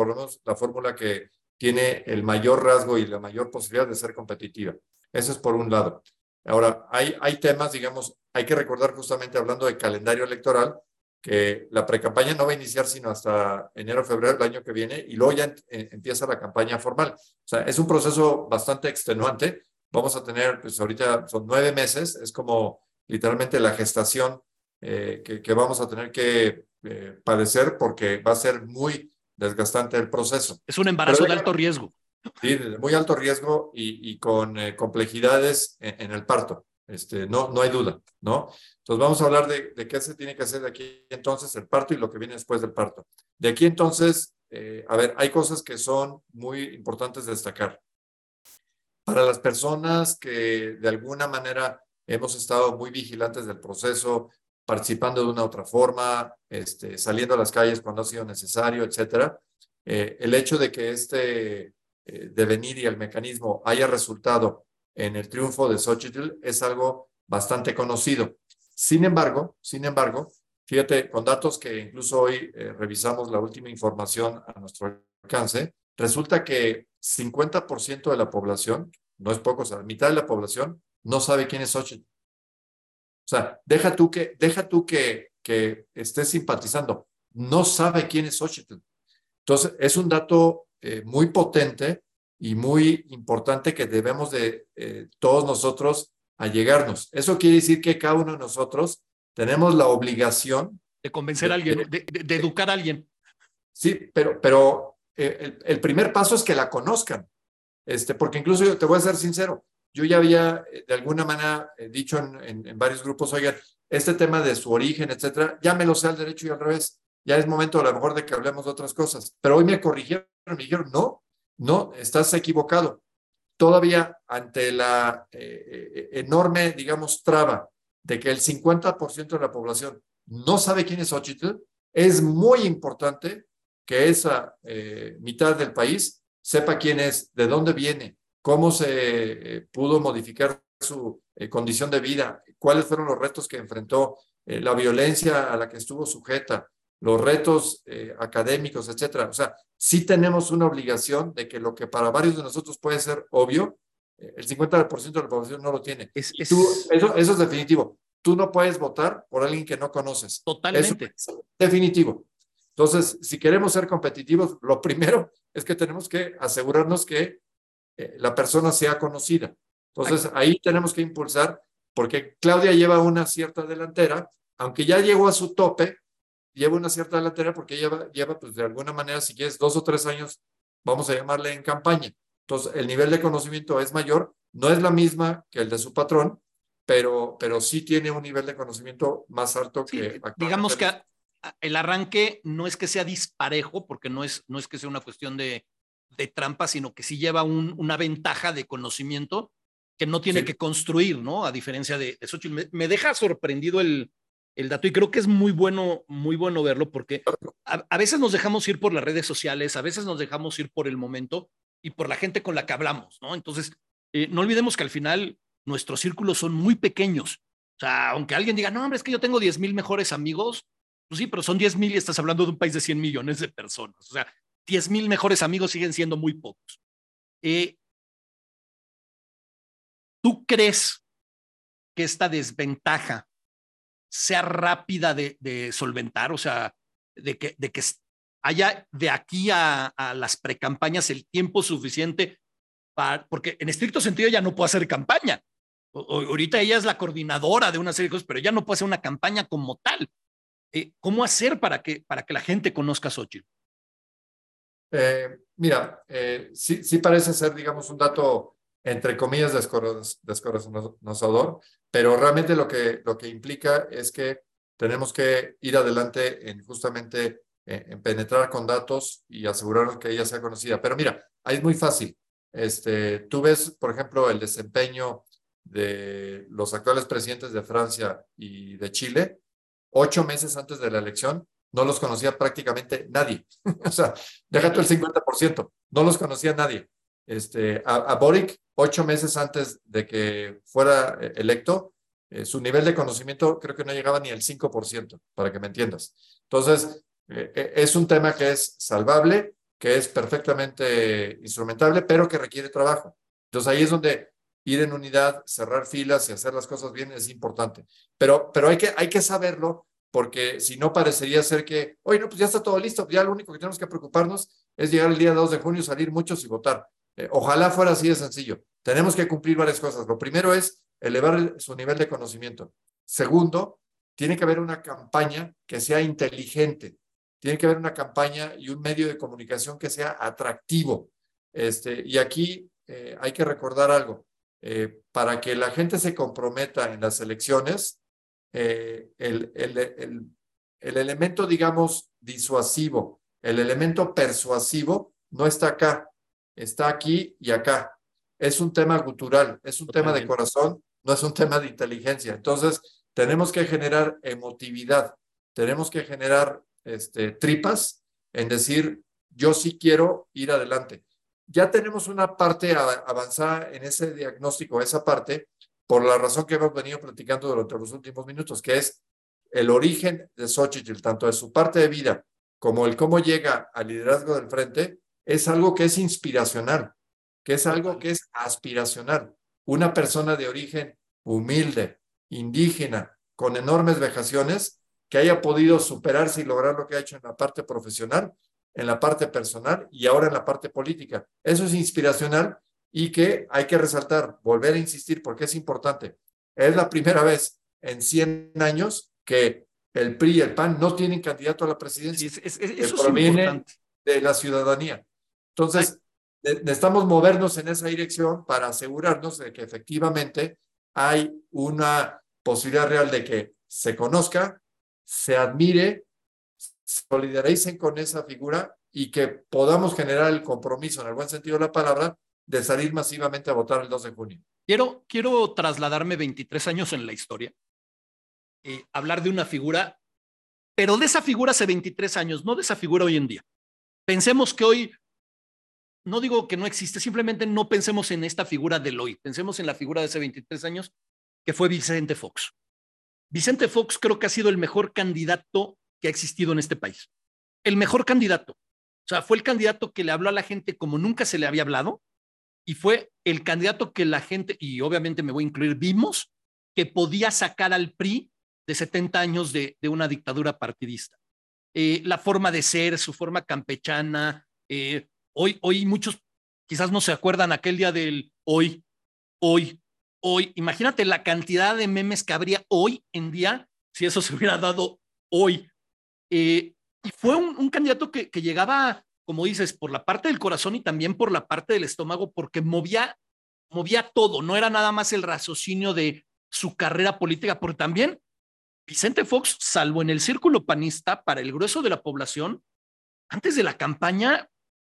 la fórmula que tiene el mayor rasgo y la mayor posibilidad de ser competitiva. Eso es por un lado. Ahora, hay, temas, digamos, hay que recordar justamente hablando de calendario electoral, que la precampaña no va a iniciar sino hasta enero o febrero del año que viene y luego ya eh, empieza la campaña formal. O sea, es un proceso bastante extenuante. Vamos a tener, pues ahorita son nueve meses, es como literalmente la gestación eh, que, que, vamos a tener que eh, padecer porque va a ser muy desgastante el proceso. Es un embarazo de alto riesgo. Sí, de muy alto riesgo y, y con complejidades en, el parto. Este, no, no hay duda, ¿no? Entonces vamos a hablar de, de, qué se tiene que hacer de aquí entonces el parto y lo que viene después del parto. De aquí entonces, eh, a ver, hay cosas que son muy importantes de destacar. Para las personas que de alguna manera hemos estado muy vigilantes del proceso, participando de una otra forma, este, saliendo a las calles cuando ha sido necesario, etcétera, eh, el hecho de que este eh, devenir y el mecanismo haya resultado en el triunfo de Xochitl es algo bastante conocido. Sin embargo, sin embargo, fíjate, con datos que incluso hoy eh, revisamos la última información a nuestro alcance, resulta que 50% de la población, no es poco, o sea, mitad de la población no sabe quién es Xochitl. O sea, deja tú que, deja tú que, que estés simpatizando, no sabe quién es Xochitl. Entonces, es un dato eh, muy potente y muy importante que debemos de eh, todos nosotros allegarnos. Eso quiere decir que cada uno de nosotros tenemos la obligación de convencer a alguien, de, educar a alguien. Sí, pero, pero eh, el, primer paso es que la conozcan, este, porque incluso yo te voy a ser sincero, yo ya había eh, de alguna manera dicho en, varios grupos, oigan, este tema de su origen, etcétera, ya me lo sé al derecho y al revés. Ya es momento a lo mejor de que hablemos de otras cosas. Pero hoy me corrigieron, me dijeron, no, no, estás equivocado. Todavía ante la eh, eh, enorme, digamos, traba de que el 50% de la población no sabe quién es Xochitl, es muy importante que esa eh, mitad del país sepa quién es, de dónde viene, cómo se pudo modificar su condición de vida, cuáles fueron los retos que enfrentó, la violencia a la que estuvo sujeta, los retos eh, académicos, etcétera. O sea, sí tenemos una obligación de que lo que para varios de nosotros puede ser obvio, eh, el 50% de la población no lo tiene. Es, Tú, eso, eso, es definitivo. Tú no puedes votar por alguien que no conoces. Totalmente. definitivo. Entonces, si queremos ser competitivos, lo primero es que tenemos que asegurarnos que eh, la persona sea conocida. Entonces, ahí tenemos que impulsar, porque Claudia lleva una cierta delantera, aunque ya llegó a su tope, lleva una cierta delantera porque lleva, lleva, pues de alguna manera, si quieres, dos o tres años, vamos a llamarle en campaña. Entonces, el nivel de conocimiento es mayor, no es la misma que el de su patrón, pero, pero sí tiene un nivel de conocimiento más alto que... Digamos que el arranque no es que sea disparejo, porque no es, no es que sea una cuestión de, de trampa, sino que sí lleva un, una ventaja de conocimiento que no tiene que construir, ¿no? A diferencia de, de Me, me, deja sorprendido el, el dato y creo que es muy bueno, muy bueno verlo porque a, veces nos dejamos ir por las redes sociales, a veces nos dejamos ir por el momento y por la gente con la que hablamos, ¿no? Entonces, eh, no olvidemos que al final nuestros círculos son muy pequeños. O sea, aunque alguien diga, no, hombre, es que yo tengo 10 mil mejores amigos, pues sí, pero son 10 mil y estás hablando de un país de 100 millones de personas. O sea, 10 mil mejores amigos siguen siendo muy pocos. Eh, ¿Tú crees que esta desventaja sea rápida de, solventar? O sea, de que, de que haya de aquí a, a las precampañas el tiempo suficiente para, porque en estricto sentido ya no puede hacer campaña. ahorita ella es la coordinadora de una serie de cosas, pero ya no puede hacer una campaña como tal. Eh, ¿Cómo hacer para que, para que la gente conozca a Xochitl? Eh, mira, eh, sí, sí parece ser, digamos, un dato entre comillas descorazonador, pero realmente lo que, lo que implica es que tenemos que ir adelante en justamente en, penetrar con datos y asegurarnos que ella sea conocida. Pero mira, es muy fácil. Este, tú ves, por ejemplo, el desempeño de los actuales presidentes de Francia y de Chile, ocho meses antes de la elección, no los conocía prácticamente nadie. o sea, déjate el 50%, no los conocía nadie. Este, a, Boric, ocho meses antes de que fuera eh, electo, eh, su nivel de conocimiento creo que no llegaba ni al 5%, para que me entiendas. Entonces, eh, es un tema que es salvable, que es perfectamente instrumentable, pero que requiere trabajo. Entonces, ahí es donde ir en unidad, cerrar filas y hacer las cosas bien es importante. Pero, pero hay, que, hay que saberlo porque si no parecería ser que, oye, no, pues ya está todo listo, ya lo único que tenemos que preocuparnos es llegar el día 2 de junio, salir muchos y votar. Eh, ojalá fuera así de sencillo. Tenemos que cumplir varias cosas. Lo primero es elevar su nivel de conocimiento. Segundo, tiene que haber una campaña que sea inteligente. Tiene que haber una campaña y un medio de comunicación que sea atractivo. Este, y aquí eh, hay que recordar algo. Eh, para que la gente se comprometa en las elecciones, eh, el, el, el, el, elemento, digamos, disuasivo, el elemento persuasivo no está acá, está aquí y acá. Es un tema cultural, es un tema de corazón, no es un tema de inteligencia. Entonces, tenemos que generar emotividad, tenemos que generar este, tripas en decir, yo sí quiero ir adelante. Ya tenemos una parte avanzada en ese diagnóstico, esa parte, por la razón que hemos venido platicando durante los últimos minutos, que es el origen de Xochitl, tanto de su parte de vida como el cómo llega al liderazgo del frente, es algo que es inspiracional, que es algo que es aspiracional. Una persona de origen humilde, indígena, con enormes vejaciones, que haya podido superarse y lograr lo que ha hecho en la parte profesional, en la parte personal y ahora en la parte política. Eso es inspiracional y que hay que resaltar, volver a insistir porque es importante. Es la primera vez en 100 años que el PRI y el PAN no tienen candidato a la presidencia. eso es proviene de la ciudadanía. Entonces, necesitamos movernos en esa dirección para asegurarnos de que efectivamente hay una posibilidad real de que se conozca, se admire, se solidaricen con esa figura y que podamos generar el compromiso, en el buen sentido de la palabra, de salir masivamente a votar el 2 de junio. Quiero, quiero trasladarme 23 años en la historia y hablar de una figura, pero de esa figura hace 23 años, no de esa figura hoy en día. Pensemos que hoy, no digo que no existe, simplemente no pensemos en esta figura del hoy, pensemos en la figura de hace 23 años, que fue Vicente Fox. Vicente Fox creo que ha sido el mejor candidato que ha existido en este país. El mejor candidato. O sea, fue el candidato que le habló a la gente como nunca se le había hablado, y fue el candidato que la gente, y obviamente me voy a incluir, vimos que podía sacar al PRI de 70 años de, una dictadura partidista. Eh, la forma de ser, su forma campechana, eh, hoy, hoy muchos quizás no se acuerdan aquel día del hoy, hoy, hoy. Imagínate la cantidad de memes que habría hoy en día si eso se hubiera dado hoy. Eh, y fue un, un candidato que, que, llegaba como dices, por la parte del corazón y también por la parte del estómago, porque movía, movía todo, no era nada más el raciocinio de su carrera política, porque también Vicente Fox, salvo en el círculo panista, para el grueso de la población, antes de la campaña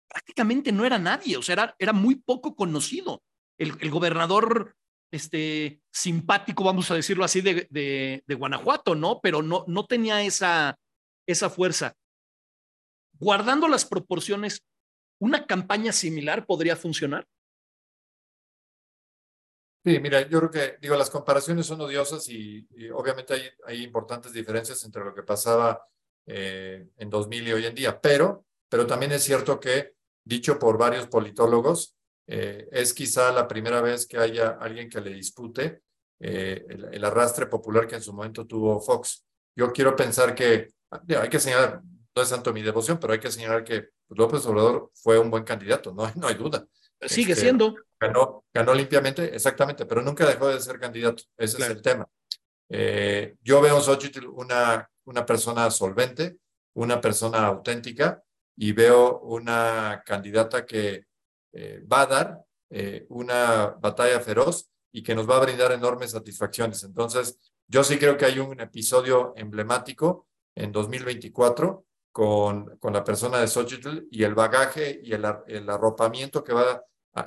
prácticamente no era nadie, o sea, era, era muy poco conocido. El, gobernador este, simpático, vamos a decirlo así, de, de, de Guanajuato, ¿no? Pero no, no tenía esa, esa fuerza guardando las proporciones, ¿una campaña similar podría funcionar? Sí, mira, yo creo que, digo, las comparaciones son odiosas y, obviamente hay, importantes diferencias entre lo que pasaba eh, en 2000 y hoy en día, pero, pero también es cierto que, dicho por varios politólogos, eh, es quizá la primera vez que haya alguien que le dispute eh, el, el, arrastre popular que en su momento tuvo Fox. Yo quiero pensar que, hay que señalar, no es tanto mi devoción, pero hay que señalar que López Obrador fue un buen candidato, no, no hay duda. Sigue este, siendo. Ganó, ganó limpiamente, exactamente, pero nunca dejó de ser candidato. Ese es el tema. Eh, yo veo en Xochitl una, una persona solvente, una persona auténtica y veo una candidata que eh, va a dar eh, una batalla feroz y que nos va a brindar enormes satisfacciones. Entonces, yo sí creo que hay un episodio emblemático en 2024 con, con la persona de Xochitl y el bagaje y el, el arropamiento que, va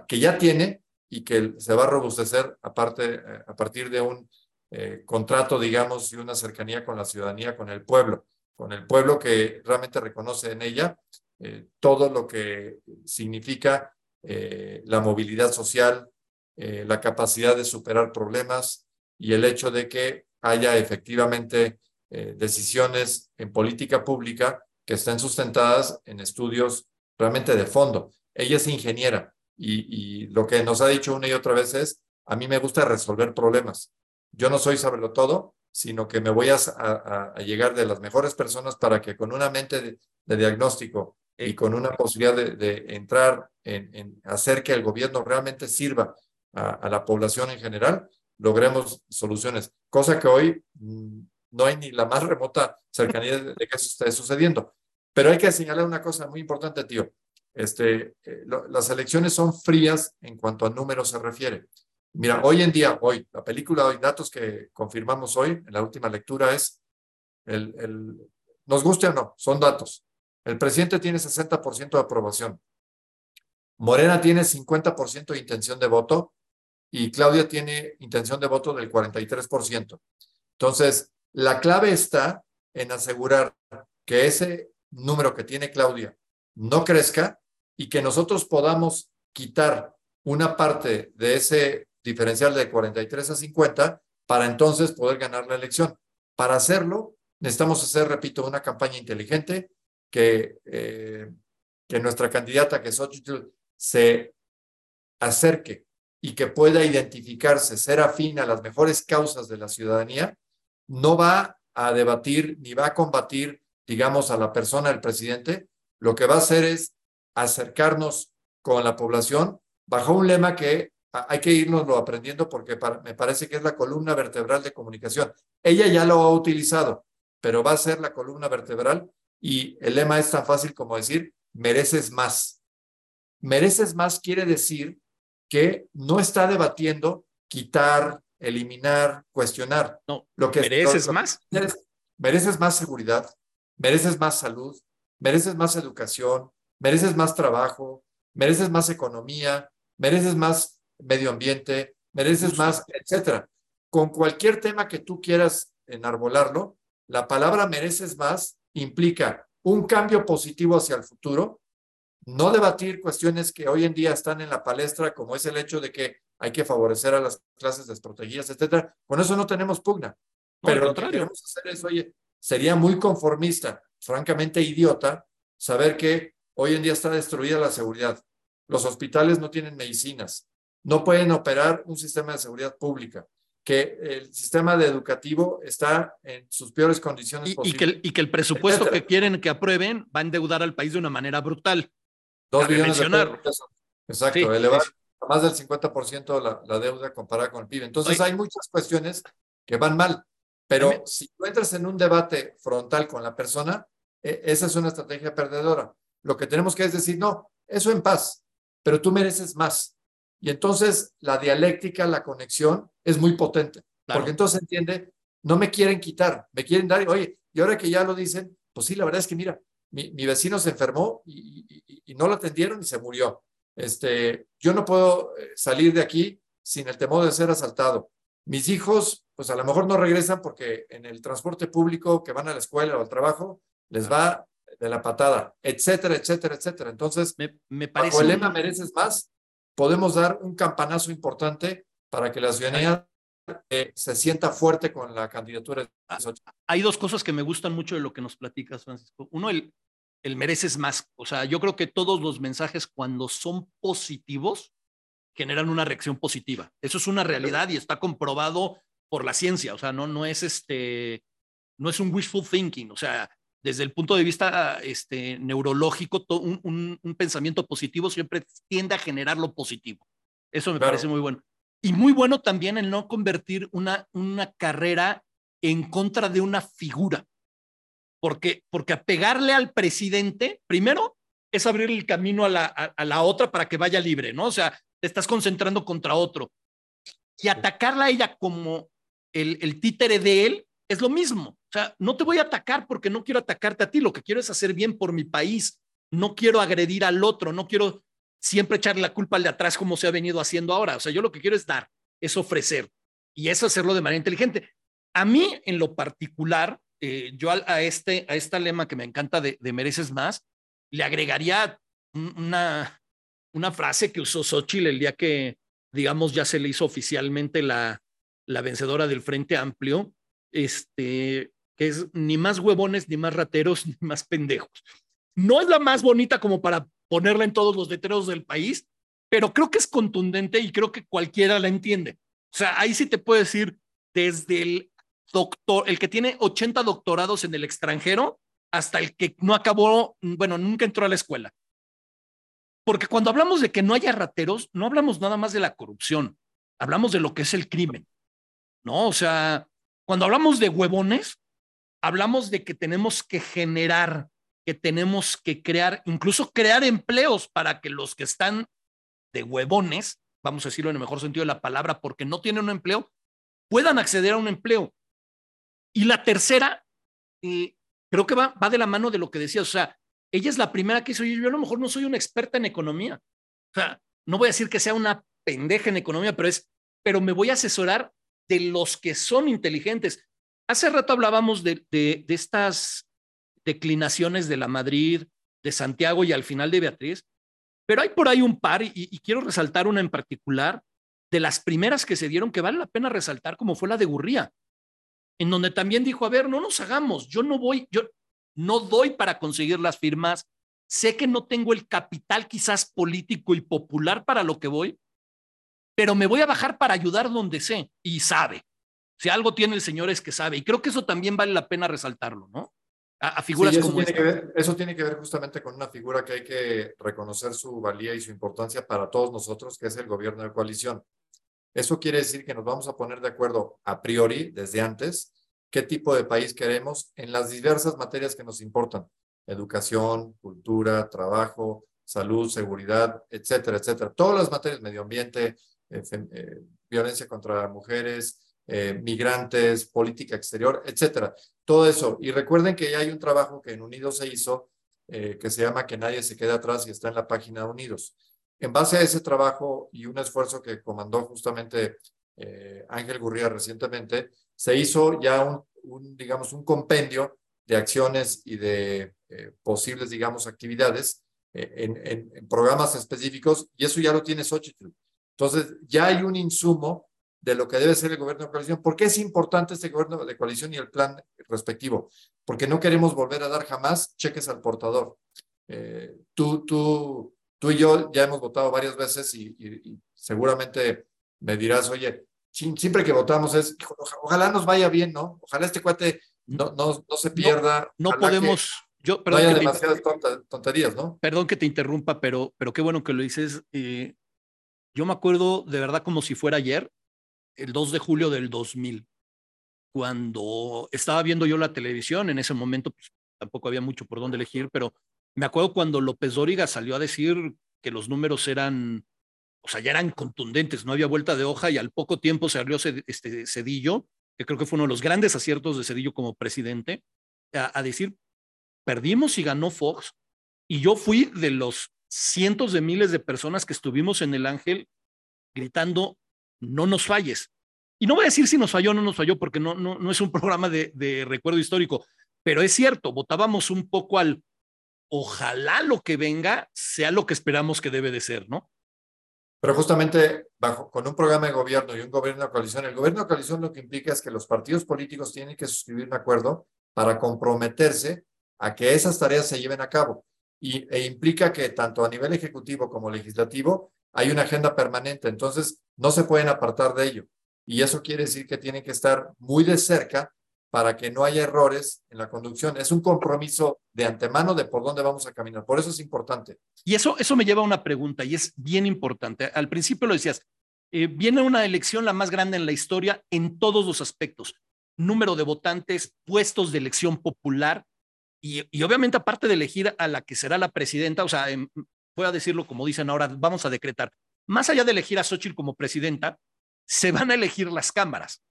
que ya tiene y que se va a robustecer aparte, eh, a partir de un eh, contrato, digamos, y una cercanía con la ciudadanía, con el pueblo, con el pueblo que realmente reconoce en ella eh, todo lo que significa la movilidad social, la capacidad de superar problemas y el hecho de que haya efectivamente decisiones en política pública que estén sustentadas en estudios realmente de fondo. Ella es ingeniera y, lo que nos ha dicho una y otra vez es, a mí me gusta resolver problemas. Yo no soy saberlo todo, sino que me voy a, a, llegar de las mejores personas para que con una mente de, diagnóstico y con una posibilidad de, entrar en, hacer que el gobierno realmente sirva a, la población en general, logremos soluciones. Cosa que hoy mm, no hay ni la más remota cercanía de, de que eso esté sucediendo. Pero hay que señalar una cosa muy importante, tío. Este, eh, las elecciones son frías en cuanto a números se refiere. Mira, hoy en día, hoy, la película, hoy, datos que confirmamos hoy en la última lectura es, el, el, nos guste o no, son datos. El presidente tiene 60% de aprobación. Morena tiene 50% de intención de voto y Claudia tiene intención de voto del 43%. Entonces, la clave está en asegurar que ese número que tiene Claudia no crezca y que nosotros podamos quitar una parte de ese diferencial de 43 a 50 para entonces poder ganar la elección. Para hacerlo, necesitamos hacer, repito, una campaña inteligente que, eh, que nuestra candidata, que es Xochitl, se acerque y que pueda identificarse, ser afín a las mejores causas de la ciudadanía, no va a debatir ni va a combatir digamos, a la persona del presidente, lo que va a hacer es acercarnos con la población bajo un lema que hay que irnoslo aprendiendo porque me parece que es la columna vertebral de comunicación. Ella ya lo ha utilizado, pero va a ser la columna vertebral y el lema es tan fácil como decir, mereces más. Mereces más quiere decir que no está debatiendo quitar, eliminar, cuestionar. No, lo que mereces más. mereces más seguridad, mereces más salud, mereces más educación, mereces más trabajo, mereces más economía, mereces más medio ambiente, mereces más, etcétera. Con cualquier tema que tú quieras enarbolarlo, la palabra mereces más implica un cambio positivo hacia el futuro, no debatir cuestiones que hoy en día están en la palestra, como es el hecho de que hay que favorecer a las clases desprotegidas, etcétera. Con eso no tenemos pugna. Pero lo que queremos hacer es, oye, sería muy conformista, francamente idiota, saber que hoy en día está destruida la seguridad. Los hospitales no tienen medicinas, no pueden operar un sistema de seguridad pública, que el sistema de educativo está en sus peores condiciones y, posibles. Y que el, presupuesto que quieren que aprueben va a endeudar al país de una manera brutal. Dos billones de pesos. Exacto, elevar a más del 50% la, la deuda comparada con el PIB. Entonces hay muchas cuestiones que van mal. Pero si tú entras en un debate frontal con la persona, e, esa es una estrategia perdedora. Lo que tenemos que es decir, no, eso en paz, pero tú mereces más. Y entonces la dialéctica, la conexión es muy potente, porque entonces entiende, no me quieren quitar, me quieren dar, oye, y ahora que ya lo dicen, pues sí, la verdad es que mira, mi, vecino se enfermó y, y, no lo atendieron y se murió. Este, yo no puedo eh, salir de aquí sin el temor de ser asaltado. Mis hijos, pues a lo mejor no regresan porque en el transporte público que van a la escuela o al trabajo les va de la patada, etcétera, etcétera, etcétera. Entonces, me, me parece. Bajo el lema mereces más, podemos dar un campanazo importante para que la ciudadanía eh, se sienta fuerte con la candidatura. Ah, hay dos cosas que me gustan mucho de lo que nos platicas, Francisco. Uno, el, el mereces más. O sea, yo creo que todos los mensajes cuando son positivos generan una reacción positiva. Eso es una realidad y está comprobado por la ciencia. O sea, no, no es este, no es un wishful thinking. O sea, desde el punto de vista este, neurológico, un, un, pensamiento positivo siempre tiende a generar lo positivo. Eso me parece muy bueno. Y muy bueno también el no convertir una, una carrera en contra de una figura. Porque, porque pegarle al presidente, primero, es abrir el camino a la, a, la otra para que vaya libre, ¿no? O sea, te estás concentrando contra otro. Y atacarla a ella como el, el títere de él es lo mismo. O sea, no te voy a atacar porque no quiero atacarte a ti, lo que quiero es hacer bien por mi país. No quiero agredir al otro, no quiero siempre echarle la culpa al de atrás como se ha venido haciendo ahora. O sea, yo lo que quiero es dar, es ofrecer y es hacerlo de manera inteligente. A mí, en lo particular, eh, yo a, este, a lema que me encanta de, mereces más, le agregaría una, una frase que usó Xochitl el día que, digamos, ya se le hizo oficialmente la, la vencedora del Frente Amplio, este, que es ni más huevones, ni más rateros, ni más pendejos. No es la más bonita como para ponerla en todos los letreros del país, pero creo que es contundente y creo que cualquiera la entiende. O sea, ahí sí te puedo decir, desde el doctor, el que tiene 80 doctorados en el extranjero, hasta el que no acabó, bueno, nunca entró a la escuela. Porque cuando hablamos de que no haya rateros, no hablamos nada más de la corrupción, hablamos de lo que es el crimen. ¿No? O sea, cuando hablamos de huevones, hablamos de que tenemos que generar que tenemos que crear, incluso crear empleos para que los que están de huevones, vamos a decirlo en el mejor sentido de la palabra, porque no tienen un empleo, puedan acceder a un empleo. Y la tercera, eh, creo que va, va de la mano de lo que decía, o sea, ella es la primera que hizo, yo a lo mejor no soy una experta en economía, o sea, no voy a decir que sea una pendeja en economía, pero es, pero me voy a asesorar de los que son inteligentes. Hace rato hablábamos de, estas declinaciones de la Madrid, de Santiago y al final de Beatriz, pero hay por ahí un par y, quiero resaltar una en particular de las primeras que se dieron que vale la pena resaltar como fue la de Gurría, en donde también dijo, a ver, no nos hagamos, yo no voy, yo no doy para conseguir las firmas, sé que no tengo el capital quizás político y popular para lo que voy, pero me voy a bajar para ayudar donde sé y sabe. Si algo tiene el señor es que sabe, y creo que eso también vale la pena resaltarlo, ¿no? a, figuras eso tiene que ver, Eso tiene que ver justamente con una figura que hay que reconocer su valía y su importancia para todos nosotros, que es el gobierno de coalición. Eso quiere decir que nos vamos a poner de acuerdo a priori, desde antes, qué tipo de país queremos en las diversas materias que nos importan. Educación, cultura, trabajo, salud, seguridad, etcétera, etcétera. Todas las materias, medio ambiente, violencia contra mujeres, eh, migrantes, política exterior, etcétera. Todo eso. Y recuerden que ya hay un trabajo que en Unidos se hizo eh, que se llama Que nadie se quede atrás y está en la página de Unidos. En base a ese trabajo y un esfuerzo que comandó justamente eh, Ángel Gurría recientemente, se hizo ya un, digamos, un compendio de acciones y de posibles, digamos, actividades en, en, programas específicos y eso ya lo tiene Xochitl. Entonces, ya hay un insumo de lo que debe ser el gobierno de coalición. ¿Por qué es importante este gobierno de coalición y el plan respectivo? Porque no queremos volver a dar jamás cheques al portador. Eh, tú, tú, tú y yo ya hemos votado varias veces y, seguramente me dirás, oye, siempre que votamos es, ojalá nos vaya bien, ¿no? Ojalá este cuate no, no, no se pierda. No, podemos... Yo, perdón, no demasiadas tonterías, ¿no? Perdón que te interrumpa, pero, pero qué bueno que lo dices. Eh, yo me acuerdo de verdad como si fuera ayer, el 2 de julio del 2000, cuando estaba viendo yo la televisión, en ese momento pues, tampoco había mucho por dónde elegir, pero me acuerdo cuando López Dóriga salió a decir que los números eran, o sea, ya eran contundentes, no había vuelta de hoja y al poco tiempo se abrió este Cedillo, que creo que fue uno de los grandes aciertos de Cedillo como presidente, a, a decir, perdimos y ganó Fox, y yo fui de los cientos de miles de personas que estuvimos en el Ángel gritando, no nos falles. Y no voy a decir si nos falló o no nos falló, porque no, no, no es un programa de, recuerdo histórico, pero es cierto, votábamos un poco al ojalá lo que venga sea lo que esperamos que debe de ser, ¿no? Pero justamente bajo, con un programa de gobierno y un gobierno de coalición, el gobierno de coalición lo que implica es que los partidos políticos tienen que suscribir un acuerdo para comprometerse a que esas tareas se lleven a cabo. Y, e implica que tanto a nivel ejecutivo como legislativo hay una agenda permanente. Entonces, no se pueden apartar de ello. Y eso quiere decir que tienen que estar muy de cerca para que no haya errores en la conducción. Es un compromiso de antemano de por dónde vamos a caminar. Por eso es importante. Y eso, eso me lleva a una pregunta y es bien importante. Al principio lo decías, eh, viene una elección la más grande en la historia en todos los aspectos. Número de votantes, puestos de elección popular y, obviamente aparte de elegir a la que será la presidenta, o sea, voy a decirlo como dicen ahora, vamos a decretar, más allá de elegir a Xochitl como presidenta, se van a elegir las cámaras.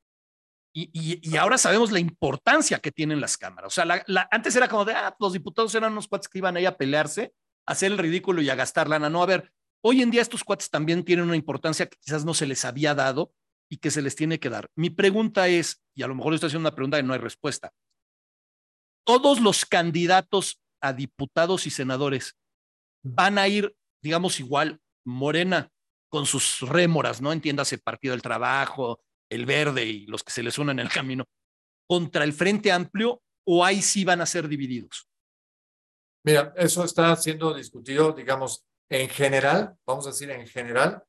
Y, ahora sabemos la importancia que tienen las cámaras. O sea, antes era como de, ah, los diputados eran unos cuates que iban ahí a pelearse, a hacer el ridículo y a gastar lana. No, a ver, hoy en día estos cuates también tienen una importancia que quizás no se les había dado y que se les tiene que dar. Mi pregunta es, y a lo mejor estoy haciendo una pregunta que no hay respuesta, todos los candidatos a diputados y senadores van a ir, digamos, igual, Morena, con sus rémoras, ¿no? Entiéndase Partido del Trabajo, el verde y los que se les unan en el camino, contra el Frente Amplio o ahí sí van a ser divididos? Mira, eso está siendo discutido, digamos, en general, vamos a decir en general.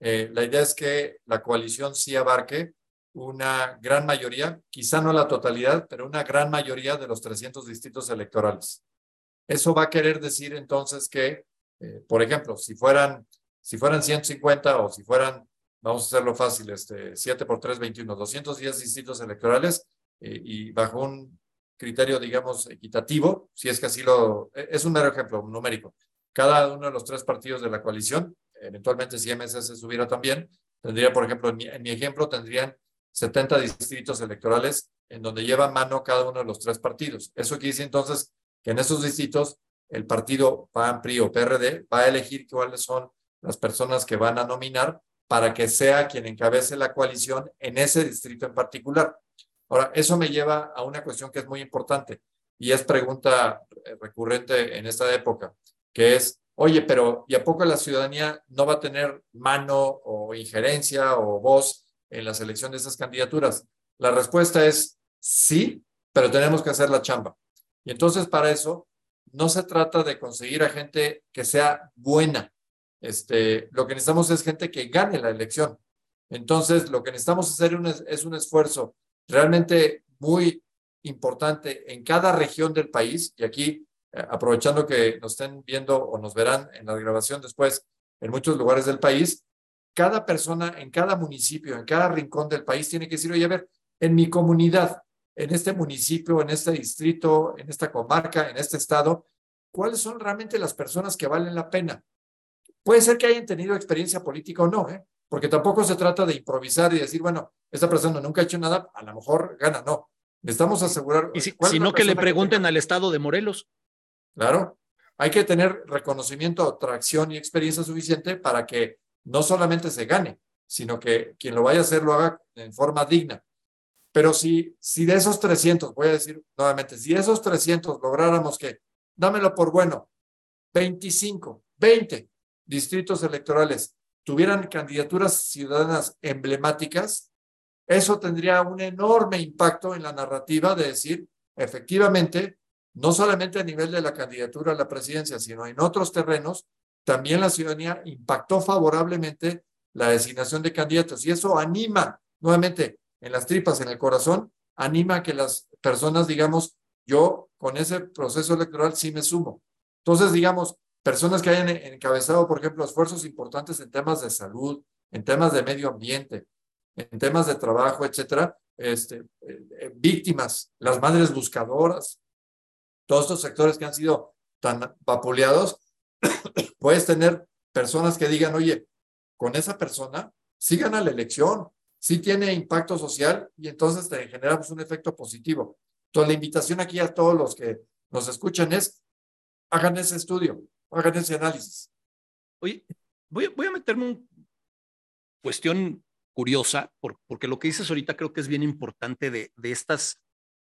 Eh, la idea es que la coalición sí abarque una gran mayoría, quizá no la totalidad, pero una gran mayoría de los 300 distritos electorales. Eso va a querer decir entonces que, eh, por ejemplo, si fueran, si fueran 150 o si fueran vamos a hacerlo fácil, este, 7 por 3, 21, 210 distritos electorales eh, y bajo un criterio, digamos, equitativo, si es que así lo, e, es un mero ejemplo numérico. Cada uno de los tres partidos de la coalición, eventualmente si MSS subiera también, tendría, por ejemplo, en mi, en mi ejemplo, tendrían 70 distritos electorales en donde lleva mano cada uno de los tres partidos. Eso quiere decir entonces que en esos distritos el partido PAN, PRI o PRD va a elegir cuáles son las personas que van a nominar para que sea quien encabece la coalición en ese distrito en particular. Ahora, eso me lleva a una cuestión que es muy importante y es pregunta eh, recurrente en esta época, que es, oye, pero ¿y a poco la ciudadanía no va a tener mano o injerencia o voz en la selección de esas candidaturas? La respuesta es sí, pero tenemos que hacer la chamba. Y entonces para eso no se trata de conseguir a gente que sea buena, este, lo que necesitamos es gente que gane la elección. Entonces, lo que necesitamos hacer es un esfuerzo realmente muy importante en cada región del país. Y aquí, eh, aprovechando que nos estén viendo o nos verán en la grabación después en muchos lugares del país, cada persona en cada municipio, en cada rincón del país tiene que decir, oye, a ver, en mi comunidad, en este municipio, en este distrito, en esta comarca, en este estado, ¿cuáles son realmente las personas que valen la pena? Puede ser que hayan tenido experiencia política o no, ¿eh? porque tampoco se trata de improvisar y decir, bueno, esta persona nunca ha hecho nada, a lo mejor gana, no. Necesitamos asegurar. Y si, sino que le pregunten al Estado de Morelos. Claro, hay que tener reconocimiento, tracción y experiencia suficiente para que no solamente se gane, sino que quien lo vaya a hacer lo haga en forma digna. Pero si, si de esos 300, voy a decir nuevamente, si de esos 300 lográramos que, dámelo por bueno, 25, 20 distritos electorales tuvieran candidaturas ciudadanas emblemáticas, eso tendría un enorme impacto en la narrativa de decir, efectivamente, no solamente a nivel de la candidatura a la presidencia, sino en otros terrenos, también la ciudadanía impactó favorablemente la designación de candidatos. Y eso anima, nuevamente, en las tripas, en el corazón, anima a que las personas, digamos, yo con ese proceso electoral sí me sumo. Entonces, digamos, personas que hayan encabezado, por ejemplo, esfuerzos importantes en temas de salud, en temas de medio ambiente, en temas de trabajo, etcétera, este, eh, víctimas, las madres buscadoras, todos estos sectores que han sido tan vapuleados, puedes tener personas que digan, oye, con esa persona sí gana la elección, sí tiene impacto social y entonces te generamos un efecto positivo. Entonces, la invitación aquí a todos los que nos escuchan es, hagan ese estudio, hagan ese análisis. Oye, voy, voy a meterme en cuestión curiosa, porque lo que dices ahorita creo que es bien importante de, de estas,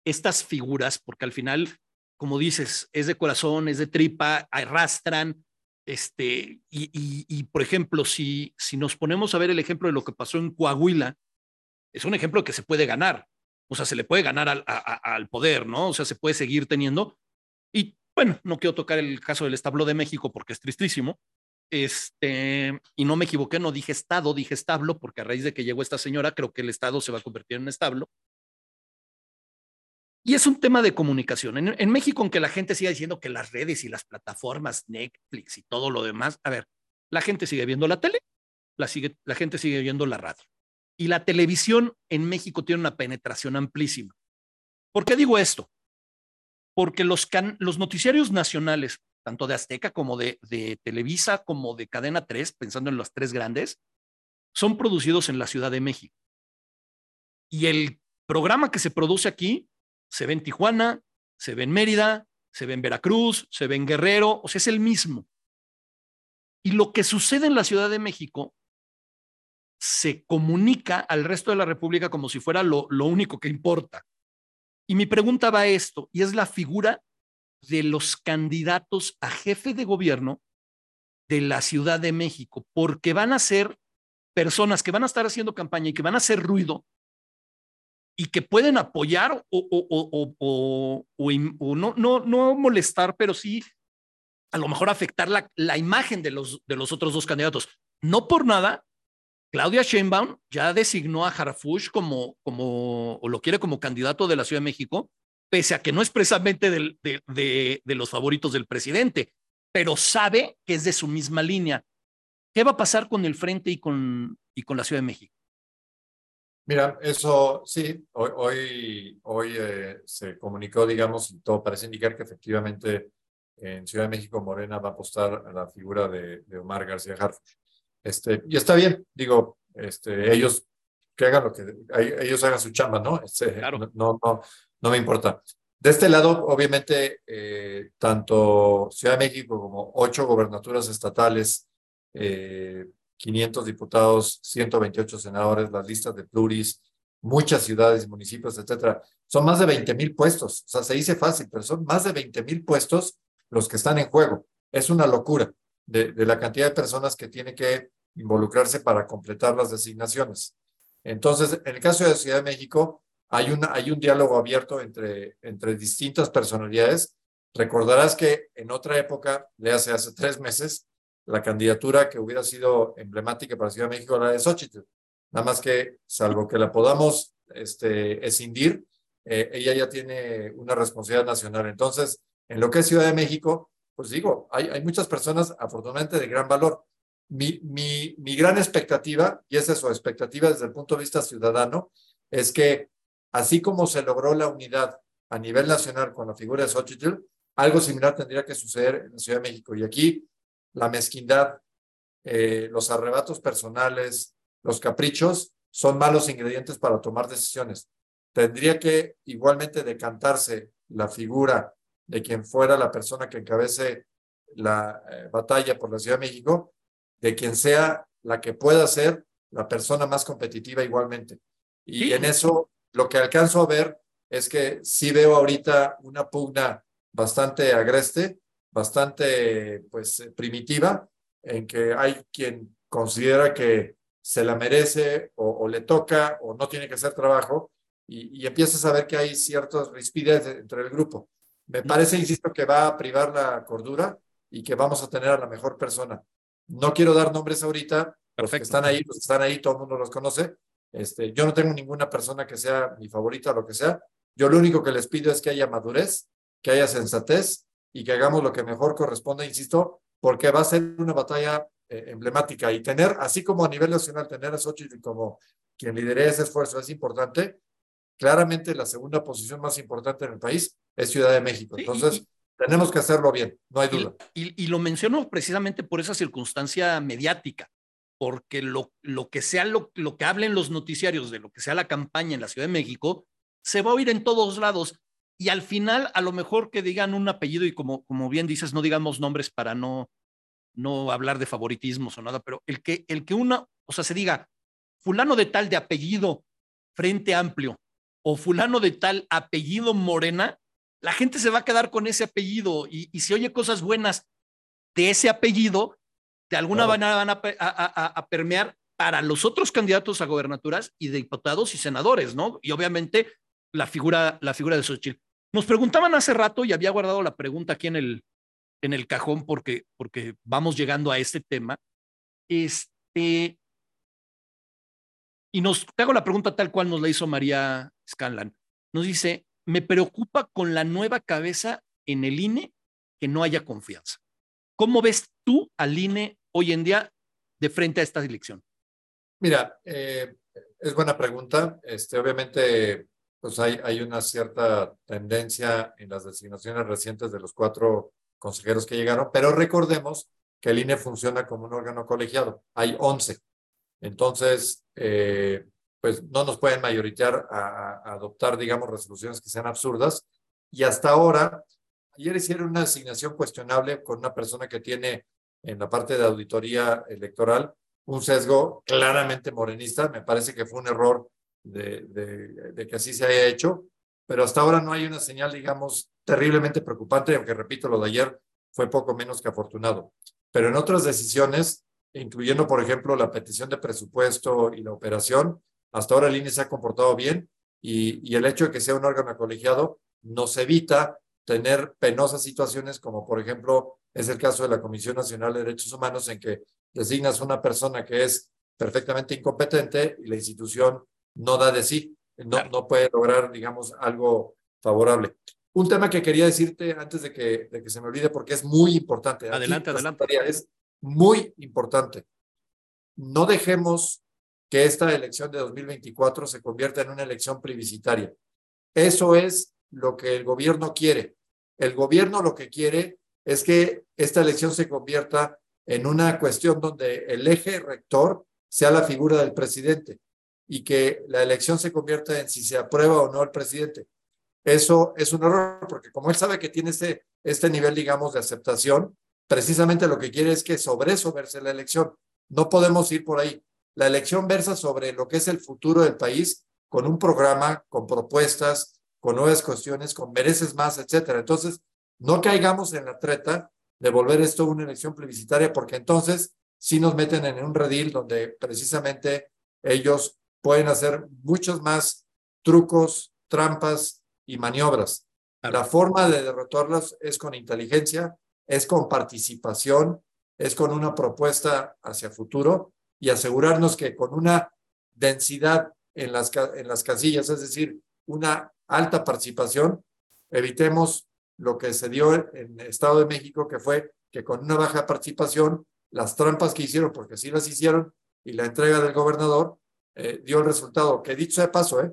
estas figuras, porque al final, como dices, es de corazón, es de tripa, arrastran, Este, y, por ejemplo, si, si nos ponemos a ver el ejemplo de lo que pasó en Coahuila, es un ejemplo que se puede ganar. O sea, se le puede ganar al, al poder, ¿no? O sea, se puede seguir teniendo. Y bueno, no quiero tocar el caso del establo de México porque es tristísimo. Este, y no me equivoqué, no dije estado, dije establo, porque a raíz de que llegó esta señora, creo que el estado se va a convertir en establo. Y es un tema de comunicación. En, México, aunque la gente siga diciendo que las redes y las plataformas, Netflix y todo lo demás, a ver, la gente sigue viendo la tele, la, sigue, la gente sigue viendo la radio. Y la televisión en México tiene una penetración amplísima. ¿Por qué digo esto? Porque los, los noticiarios nacionales, tanto de Azteca como de, de Televisa, como de Cadena 3, pensando en los tres grandes, son producidos en la Ciudad de México. Y el programa que se produce aquí se ve en Tijuana, se ve en Mérida, se ve en Veracruz, se ve en Guerrero, o sea, es el mismo. Y lo que sucede en la Ciudad de México se comunica al resto de la República como si fuera lo, lo único que importa. Y mi pregunta va a esto, y es la figura de los candidatos a jefe de gobierno de la Ciudad de México, porque van a ser personas que van a estar haciendo campaña y que van a hacer ruido y que pueden apoyar o, no, molestar, pero sí a lo mejor afectar la, imagen de los, de los otros dos candidatos. No por nada, Claudia Sheinbaum ya designó a Harfush como, como, o lo quiere como candidato de la Ciudad de México, pese a que no es precisamente de, los favoritos del presidente, pero sabe que es de su misma línea. ¿Qué va a pasar con el Frente y con la Ciudad de México? Mira, eso sí, hoy, hoy, hoy eh, se comunicó, digamos, y todo parece indicar que efectivamente en Ciudad de México Morena va a apostar a la figura de, Omar García Harfuch. Este, y está bien, digo, este, ellos que hagan lo que ellos hagan su chamba, ¿no? Este, claro. no, no, no me importa. De este lado, obviamente, eh, tanto Ciudad de México como ocho gobernaturas estatales, eh, 500 diputados, 128 senadores, las listas de pluris, muchas ciudades y municipios, etcétera. Son más de 20 mil puestos. O sea, se dice fácil, pero son más de 20 mil puestos los que están en juego. Es una locura de, la cantidad de personas que tiene que involucrarse para completar las designaciones. Entonces, en el caso de Ciudad de México, hay, una, hay un diálogo abierto entre, entre distintas personalidades. Recordarás que en otra época, le hace hace tres meses, la candidatura que hubiera sido emblemática para Ciudad de México, la de Xochitl. Nada más que, salvo que la podamos este, escindir, eh, ella ya tiene una responsabilidad nacional. Entonces, en lo que es Ciudad de México, pues digo, hay, hay muchas personas afortunadamente de gran valor. Mi, mi, mi gran expectativa, y esa es su expectativa desde el punto de vista ciudadano, es que así como se logró la unidad a nivel nacional con la figura de Xochitl, algo similar tendría que suceder en la Ciudad de México. Y aquí la mezquindad, eh, los arrebatos personales, los caprichos, son malos ingredientes para tomar decisiones. Tendría que igualmente decantarse la figura de quien fuera la persona que encabece la eh, batalla por la Ciudad de México, de quien sea la que pueda ser la persona más competitiva igualmente. Y en eso lo que alcanzo a ver es que sí veo ahorita una pugna bastante agreste bastante pues eh, primitiva, en que hay quien considera que se la merece o, le toca o no tiene que hacer trabajo y, y, empiezas a ver que hay ciertas rispidez entre el grupo. Me parece, insisto, que va a privar la cordura y que vamos a tener a la mejor persona. No quiero dar nombres ahorita, los que están ahí, los que están ahí, todo el mundo los conoce. Este, yo no tengo ninguna persona que sea mi favorita o lo que sea. Yo lo único que les pido es que haya madurez, que haya sensatez y que hagamos lo que mejor corresponde, insisto, porque va a ser una batalla eh, emblemática y tener, así como a nivel nacional, tener a Xochitl como quien lidere ese esfuerzo es importante. Claramente la segunda posición más importante en el país es Ciudad de México. Entonces, tenemos que hacerlo bien, no hay duda. Y, y, lo menciono precisamente por esa circunstancia mediática, porque lo, lo que sea lo, lo que hablen los noticiarios de lo que sea la campaña en la Ciudad de México, se va a oír en todos lados y al final a lo mejor que digan un apellido y como, como bien dices, no digamos nombres para no, no hablar de favoritismos o nada, pero el que, el que una, o sea, se diga fulano de tal de apellido Frente Amplio o fulano de tal apellido Morena, la gente se va a quedar con ese apellido y, y si oye cosas buenas de ese apellido, de alguna manera van a, a, permear para los otros candidatos a gobernaturas y de diputados y senadores, ¿no? Y obviamente la figura, la figura de Xochitl. Nos preguntaban hace rato y había guardado la pregunta aquí en el, en el cajón porque, porque vamos llegando a este tema. Este, y nos te hago la pregunta tal cual nos la hizo María Scanlan. Nos dice, me preocupa con la nueva cabeza en el INE que no haya confianza. ¿Cómo ves tú al INE hoy en día de frente a esta elección? Mira, eh, es buena pregunta. Este, obviamente, pues hay, hay una cierta tendencia en las designaciones recientes de los cuatro consejeros que llegaron, pero recordemos que el INE funciona como un órgano colegiado. Hay 11. Entonces, eh, pues no nos pueden mayoritear a, adoptar, digamos, resoluciones que sean absurdas. Y hasta ahora, ayer hicieron una asignación cuestionable con una persona que tiene en la parte de auditoría electoral un sesgo claramente morenista. Me parece que fue un error de, que así se haya hecho, pero hasta ahora no hay una señal, digamos, terriblemente preocupante, aunque repito, lo de ayer fue poco menos que afortunado. Pero en otras decisiones, incluyendo, por ejemplo, la petición de presupuesto y la operación, hasta ahora el INE se ha comportado bien y, y el hecho de que sea un órgano colegiado nos evita tener penosas situaciones como, por ejemplo, es el caso de la Comisión Nacional de Derechos Humanos, en que designas una persona que es perfectamente incompetente y la institución no da de sí, no, no puede lograr, digamos, algo favorable. Un tema que quería decirte antes de que, de que se me olvide, porque es muy importante. Adelante, adelante. Es muy importante. No dejemos que esta elección de 2024 se convierta en una elección plebiscitaria. Eso es lo que el gobierno quiere. El gobierno lo que quiere es que esta elección se convierta en una cuestión donde el eje rector sea la figura del presidente y que la elección se convierta en si se aprueba o no el presidente. Eso es un error, porque como él sabe que tiene este, este nivel, digamos, de aceptación, precisamente lo que quiere es que sobre eso verse la elección. No podemos ir por ahí. La elección versa sobre lo que es el futuro del país con un programa, con propuestas, con nuevas cuestiones, con mereces más, etcétera. Entonces, no caigamos en la treta de volver esto una elección plebiscitaria, porque entonces sí nos meten en un redil donde precisamente ellos pueden hacer muchos más trucos, trampas y maniobras. La forma de derrotarlas es con inteligencia, es con participación, es con una propuesta hacia futuro y asegurarnos que con una densidad en las, en las casillas, es decir, una alta participación, evitemos lo que se dio en el Estado de México, que fue que con una baja participación, las trampas que hicieron, porque sí las hicieron, y la entrega del gobernador eh, dio el resultado, que dicho de paso, eh,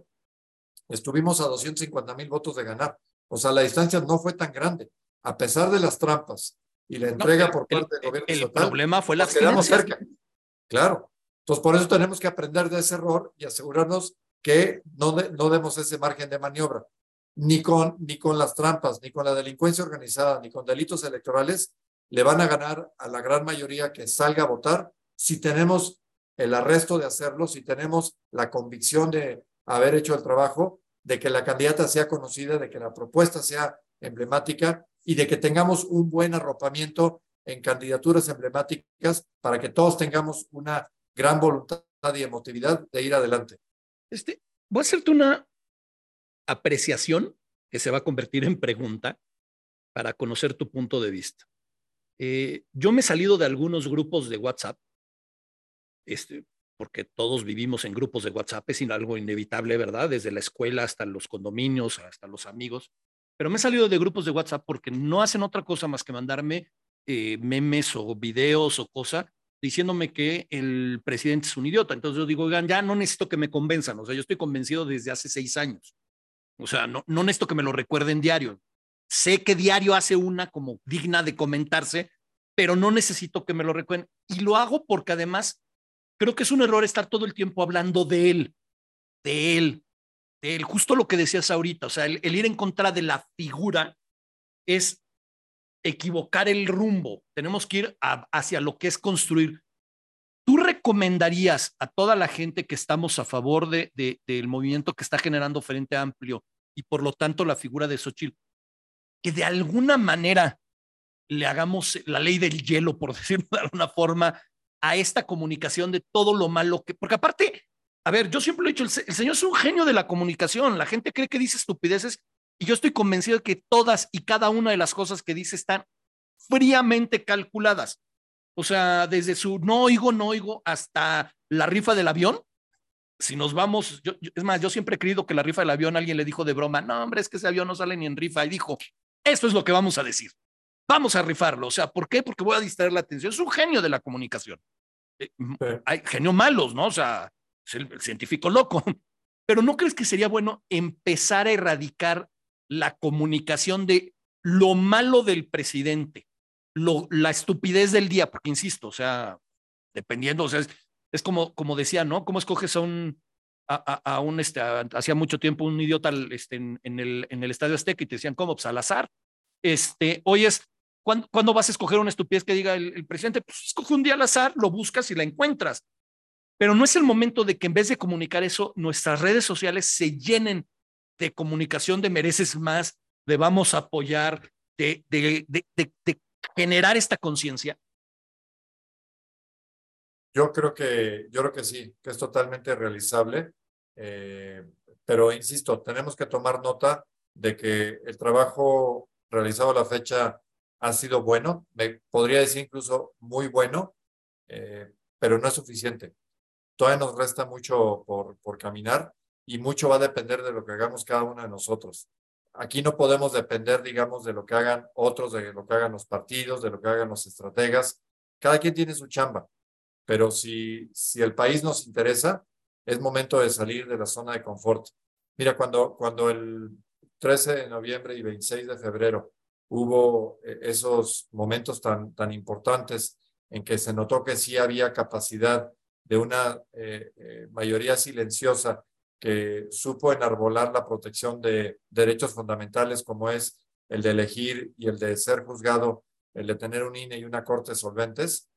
estuvimos a 250 mil votos de ganar. O sea, la distancia no fue tan grande, a pesar de las trampas y la entrega por parte del gobierno El problema fue la quedamos cerca. Claro. Entonces, por eso tenemos que aprender de ese error y asegurarnos que no, no demos ese margen de maniobra ni con, ni con las trampas, ni con la delincuencia organizada, ni con delitos electorales, le van a ganar a la gran mayoría que salga a votar si tenemos el arresto de hacerlo, si tenemos la convicción de haber hecho el trabajo, de que la candidata sea conocida, de que la propuesta sea emblemática y de que tengamos un buen arropamiento en candidaturas emblemáticas para que todos tengamos una gran voluntad y emotividad de ir adelante. Este, voy a hacerte una, apreciación que se va a convertir en pregunta para conocer tu punto de vista. Eh, yo me he salido de algunos grupos de WhatsApp, este, porque todos vivimos en grupos de WhatsApp, es algo inevitable, ¿verdad? Desde la escuela hasta los condominios, hasta los amigos. Pero me he salido de grupos de WhatsApp porque no hacen otra cosa más que mandarme eh, memes o videos o cosas diciéndome que el presidente es un idiota. Entonces yo digo, oigan, ya no necesito que me convenzan. O sea, yo estoy convencido desde hace seis años. O sea, no, no necesito que me lo recuerden diario. Sé que diario hace una como digna de comentarse, pero no necesito que me lo recuerden. Y lo hago porque además creo que es un error estar todo el tiempo hablando de él, de él, de él. Justo lo que decías ahorita, o sea, el, ir en contra de la figura es equivocar el rumbo. Tenemos que ir hacia lo que es construir. ¿Tú recomendarías a toda la gente que estamos a favor de, del movimiento que está generando Frente Amplio y por lo tanto la figura de Xochitl, que de alguna manera le hagamos la ley del hielo, por decirlo de alguna forma, a esta comunicación de todo lo malo que, porque aparte, a ver, yo siempre lo he dicho, el, señor es un genio de la comunicación, la gente cree que dice estupideces y yo estoy convencido de que todas y cada una de las cosas que dice están fríamente calculadas. O sea, desde su no oigo, no oigo hasta la rifa del avión. Si nos vamos, es más, yo siempre he creído que la rifa del avión alguien le dijo de broma, no, hombre, es que ese avión no sale ni en rifa. Y dijo, esto es lo que vamos a decir. Vamos a rifarlo. O sea, ¿por qué? Porque voy a distraer la atención. Es un genio de la comunicación. Eh, hay genios malos, ¿no? O sea, es el, el científico loco. Pero ¿no crees que sería bueno empezar a erradicar la comunicación de lo malo del presidente, lo, la estupidez del día? Porque insisto, o sea, dependiendo, o sea, es, es como, como decía, ¿no? ¿Cómo escoges a un, a, a, a un, este, hacía mucho tiempo un idiota este, en, en, el, en el Estadio Azteca y te decían, ¿cómo? Pues al azar. Este, hoy es, ¿cuándo, ¿cuándo, vas a escoger una estupidez que diga el, presidente? Pues escoge un día al azar, lo buscas y la encuentras. Pero no es el momento de que en vez de comunicar eso, nuestras redes sociales se llenen de comunicación de mereces más, de vamos a apoyar, de, de, de, de generar esta conciencia. Yo creo que, yo creo que sí, que es totalmente realizable, eh, pero insisto, tenemos que tomar nota de que el trabajo realizado a la fecha ha sido bueno, me podría decir incluso muy bueno, eh, pero no es suficiente. Todavía nos resta mucho por, por caminar y mucho va a depender de lo que hagamos cada uno de nosotros. Aquí no podemos depender, digamos, de lo que hagan otros, de lo que hagan los partidos, de lo que hagan los estrategas. Cada quien tiene su chamba pero si, si el país nos interesa, es momento de salir de la zona de confort. Mira, cuando, cuando el 13 de noviembre y 26 de febrero hubo eh, esos momentos tan, tan importantes en que se notó que sí había capacidad de una eh, eh, mayoría silenciosa que supo enarbolar la protección de derechos fundamentales como es el de elegir y el de ser juzgado, el de tener un INE y una corte solventes,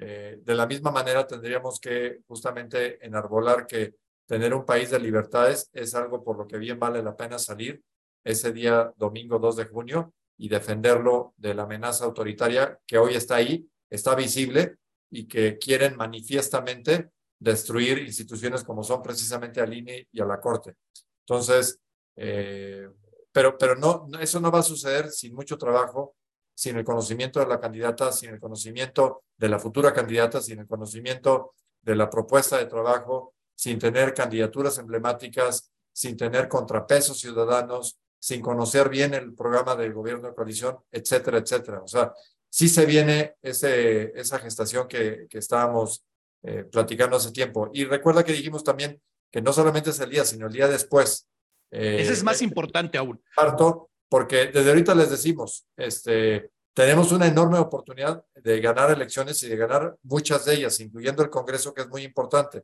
eh, de la misma manera, tendríamos que justamente enarbolar que tener un país de libertades es algo por lo que bien vale la pena salir ese día domingo 2 de junio y defenderlo de la amenaza autoritaria que hoy está ahí, está visible y que quieren manifiestamente destruir instituciones como son precisamente al INE y a la Corte. Entonces, eh, pero, pero no, eso no va a suceder sin mucho trabajo sin el conocimiento de la candidata, sin el conocimiento de la futura candidata, sin el conocimiento de la propuesta de trabajo, sin tener candidaturas emblemáticas, sin tener contrapesos ciudadanos, sin conocer bien el programa del gobierno de coalición, etcétera, etcétera. O sea, sí se viene ese, esa gestación que, que estábamos eh, platicando hace tiempo. Y recuerda que dijimos también que no solamente es el día, sino el día después. Eh, Ese es más eh, importante aún. Parto, porque desde ahorita les decimos, este, tenemos una enorme oportunidad de ganar elecciones y de ganar muchas de ellas, incluyendo el Congreso, que es muy importante.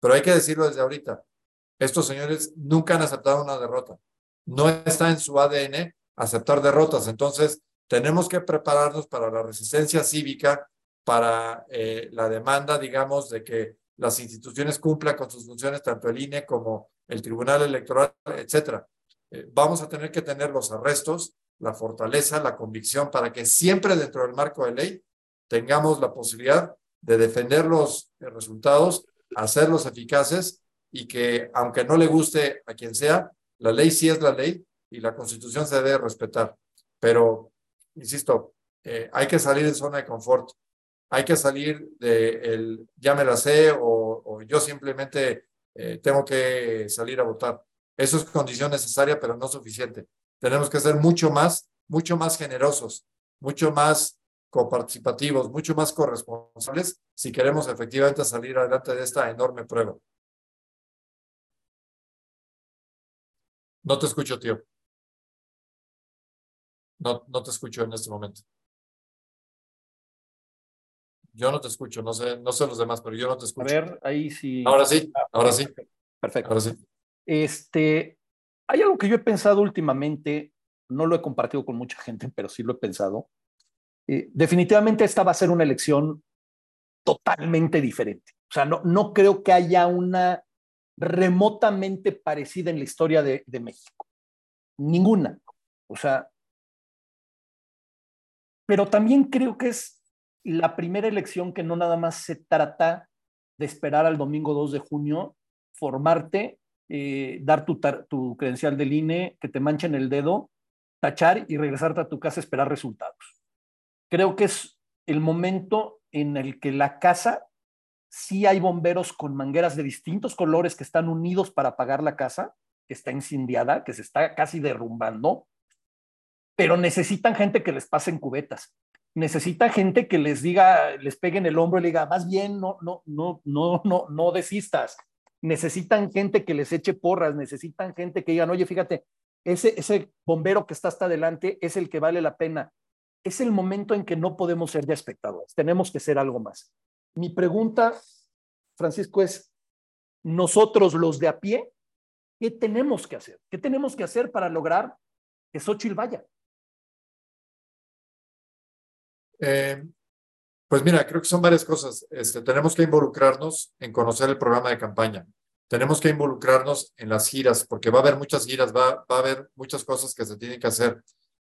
Pero hay que decirlo desde ahorita, estos señores nunca han aceptado una derrota. No está en su ADN aceptar derrotas. Entonces, tenemos que prepararnos para la resistencia cívica, para eh, la demanda, digamos, de que las instituciones cumplan con sus funciones, tanto el INE como el Tribunal Electoral, etcétera. Eh, vamos a tener que tener los arrestos, la fortaleza, la convicción para que siempre dentro del marco de ley tengamos la posibilidad de defender los resultados, hacerlos eficaces y que aunque no le guste a quien sea, la ley sí es la ley y la constitución se debe respetar. Pero, insisto, eh, hay que salir de zona de confort, hay que salir de el ya me la sé o, yo simplemente eh, tengo que salir a votar. Eso es condición necesaria, pero no suficiente. Tenemos que ser mucho más, mucho más generosos, mucho más coparticipativos, mucho más corresponsables si queremos efectivamente salir adelante de esta enorme prueba. No te escucho, tío. No, no te escucho en este momento. Yo no te escucho, no sé, no sé los demás, pero yo no te escucho. A ver, ahí sí. Ahora sí, ahora sí. Perfecto. Ahora sí. Este, hay algo que yo he pensado últimamente, no lo he compartido con mucha gente, pero sí lo he pensado. Eh, definitivamente esta va a ser una elección totalmente diferente. O sea, no, no creo que haya una remotamente parecida en la historia de, México. Ninguna. O sea, pero también creo que es la primera elección que no nada más se trata de esperar al domingo 2 de junio, formarte, eh, dar tu, tu credencial del INE, que te manchen el dedo, tachar y regresarte a tu casa esperar resultados. Creo que es el momento en el que la casa, sí hay bomberos con mangueras de distintos colores que están unidos para apagar la casa, que está incendiada, que se está casi derrumbando, pero necesitan gente que les pasen cubetas. Necesita gente que les diga, les pegue en el hombro y le diga, más bien, no, no, no, no, no, no desistas. Necesitan gente que les eche porras, necesitan gente que digan, oye, fíjate, ese, ese bombero que está hasta adelante es el que vale la pena. Es el momento en que no podemos ser ya espectadores, tenemos que ser algo más. Mi pregunta, Francisco, es, nosotros los de a pie, ¿qué tenemos que hacer? ¿Qué tenemos que hacer para lograr que Xochitl? Eh, pues mira, creo que son varias cosas. Este, tenemos que involucrarnos en conocer el programa de campaña. Tenemos que involucrarnos en las giras, porque va a haber muchas giras, va, va a haber muchas cosas que se tienen que hacer.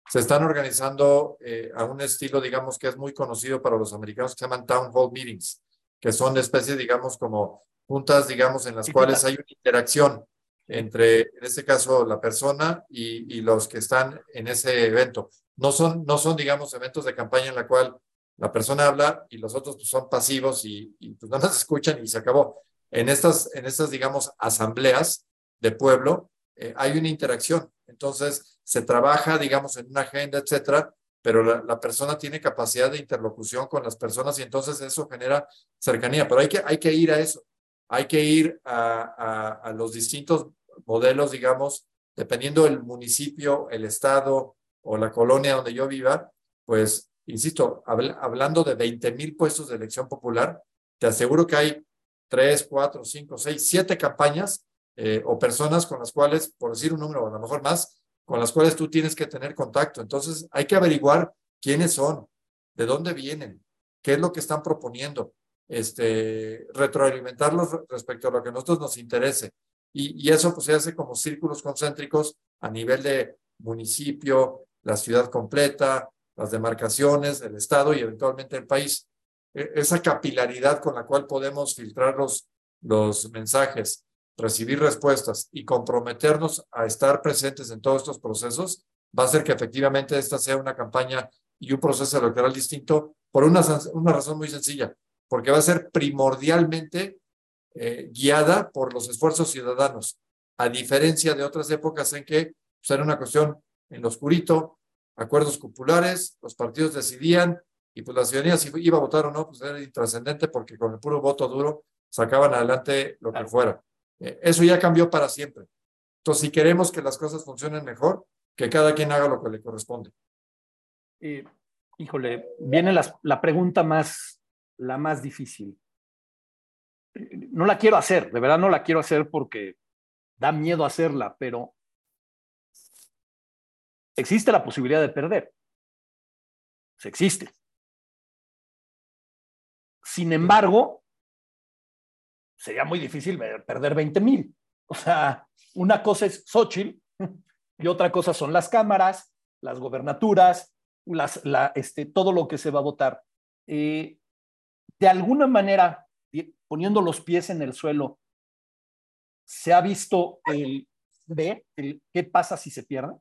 Se están organizando eh, a un estilo, digamos, que es muy conocido para los americanos, que se llaman town hall meetings, que son de especie, digamos, como juntas, digamos, en las cuales hay una interacción entre, en este caso, la persona y, y, los que están en ese evento. No son, no son, digamos, eventos de campaña en la cual la persona habla y los otros pues, son pasivos y, y pues nada más escuchan y se acabó. En estas, en estas, digamos, asambleas de pueblo eh, hay una interacción. Entonces, se trabaja, digamos, en una agenda, etcétera, pero la, la, persona tiene capacidad de interlocución con las personas y entonces eso genera cercanía. Pero hay que, hay que ir a eso. Hay que ir a, a, los distintos modelos, digamos, dependiendo del municipio, el estado o la colonia donde yo viva, pues, insisto, habl hablando de 20 mil puestos de elección popular, te aseguro que hay tres, cuatro, cinco, seis, siete campañas eh, o personas con las cuales, por decir un número, a lo mejor más, con las cuales tú tienes que tener contacto. Entonces, hay que averiguar quiénes son, de dónde vienen, qué es lo que están proponiendo, este, retroalimentarlos respecto a lo que a nosotros nos interese. Y, y eso pues se hace como círculos concéntricos a nivel de municipio, la ciudad completa, las demarcaciones, el estado y eventualmente el país. E, esa capilaridad con la cual podemos filtrar los, los mensajes recibir respuestas y comprometernos a estar presentes en todos estos procesos, va a hacer que efectivamente esta sea una campaña y un proceso electoral distinto por una, una razón muy sencilla, porque va a ser primordialmente eh, guiada por los esfuerzos ciudadanos, a diferencia de otras épocas en que pues, era una cuestión en lo oscurito, acuerdos populares, los partidos decidían y pues la ciudadanía si iba a votar o no, pues era intrascendente porque con el puro voto duro sacaban adelante lo que fuera. Eh, eso ya cambió para siempre. Entonces, si queremos que las cosas funcionen mejor, que cada quien haga lo que le corresponde. Eh, híjole, viene la, la pregunta más, la más difícil. No la quiero hacer, de verdad no la quiero hacer porque da miedo hacerla, pero existe la posibilidad de perder. Se existe. Sin embargo, sería muy difícil perder 20 mil. O sea, una cosa es Xochitl y otra cosa son las cámaras, las gobernaturas, este, todo lo que se va a votar. Eh, de alguna manera, poniendo los pies en el suelo, ¿se ha visto el de el, qué pasa si se pierde?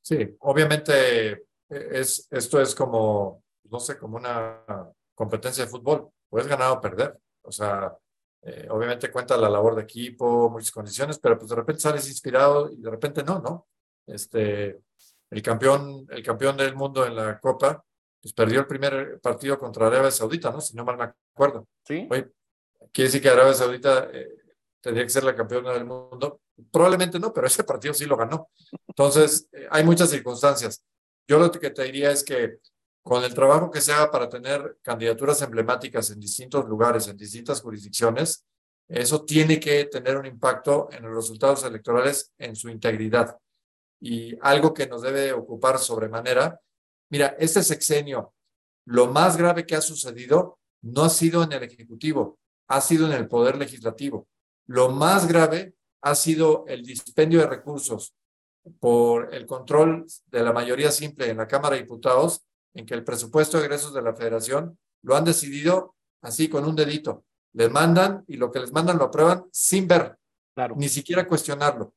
Sí, obviamente e, es, esto es como, no sé, como una competencia de fútbol. Puedes ganar o perder. O sea, eh, obviamente cuenta la labor de equipo, muchas condiciones, pero pues de repente sales inspirado y de repente no, ¿no? Este, el campeón, el campeón del mundo en la Copa, pues perdió el primer partido contra Arabia Saudita, ¿no? Si no mal me acuerdo. Sí. Oye, quiere decir que Arabia Saudita eh, tendría que ser la campeona del mundo. Probablemente no, pero ese partido sí lo ganó. Entonces, eh, hay muchas circunstancias. Yo lo que te diría es que con el trabajo que se haga para tener candidaturas emblemáticas en distintos lugares, en distintas jurisdicciones, eso tiene que tener un impacto en los resultados electorales en su integridad. Y algo que nos debe ocupar sobremanera, mira, este sexenio, lo más grave que ha sucedido no ha sido en el Ejecutivo, ha sido en el Poder Legislativo. Lo más grave ha sido el dispendio de recursos por el control de la mayoría simple en la Cámara de Diputados, en que el presupuesto de egresos de la Federación lo han decidido así con un dedito. Les mandan y lo que les mandan lo aprueban sin ver, claro. ni siquiera cuestionarlo.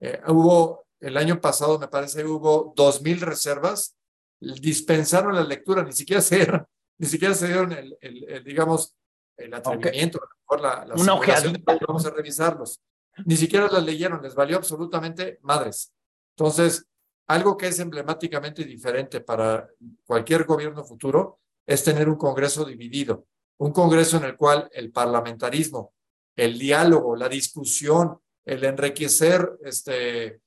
Eh, hubo, el año pasado me parece, hubo dos mil reservas, dispensaron la lectura, ni siquiera se dieron, ni siquiera se dieron el, el, digamos, el atrevimiento, la, la Una ojeadita. Vamos a revisarlos. Ni siquiera las leyeron, les valió absolutamente madres. Entonces, algo que es emblemáticamente diferente para cualquier gobierno futuro es tener un Congreso dividido, un Congreso en el cual el parlamentarismo, el diálogo, la discusión, el enriquecer este, eh,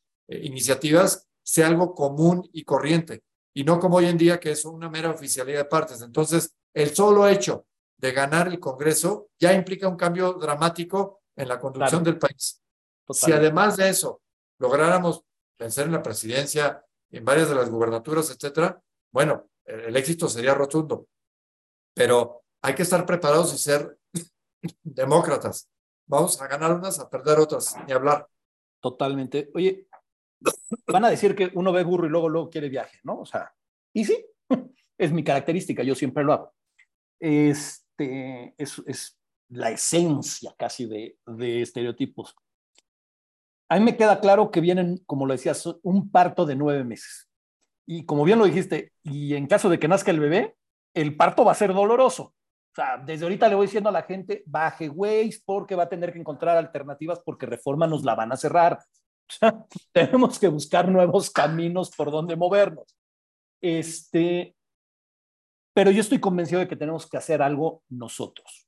iniciativas sea algo común y corriente, y no como hoy en día que es una mera oficialidad de partes. Entonces, el solo hecho de ganar el Congreso ya implica un cambio dramático en la conducción del país. Si además de eso lográramos vencer en la presidencia, en varias de las gubernaturas, etcétera, bueno, el éxito sería rotundo. Pero hay que estar preparados y ser demócratas. Vamos a ganar unas, a perder otras, ni hablar. Totalmente. Oye, van a decir que uno ve burro y luego, luego quiere viaje, ¿no? O sea, y sí, es mi característica, yo siempre lo hago. Este, es, es la esencia casi de, de estereotipos a mí me queda claro que vienen, como lo decías, un parto de nueve meses. Y como bien lo dijiste, y en caso de que nazca el bebé, el parto va a ser doloroso. O sea, desde ahorita le voy diciendo a la gente, baje Waze porque va a tener que encontrar alternativas porque Reforma nos la van a cerrar. Tenemos que buscar nuevos caminos por donde movernos. Este, pero yo estoy convencido de que tenemos que hacer algo nosotros.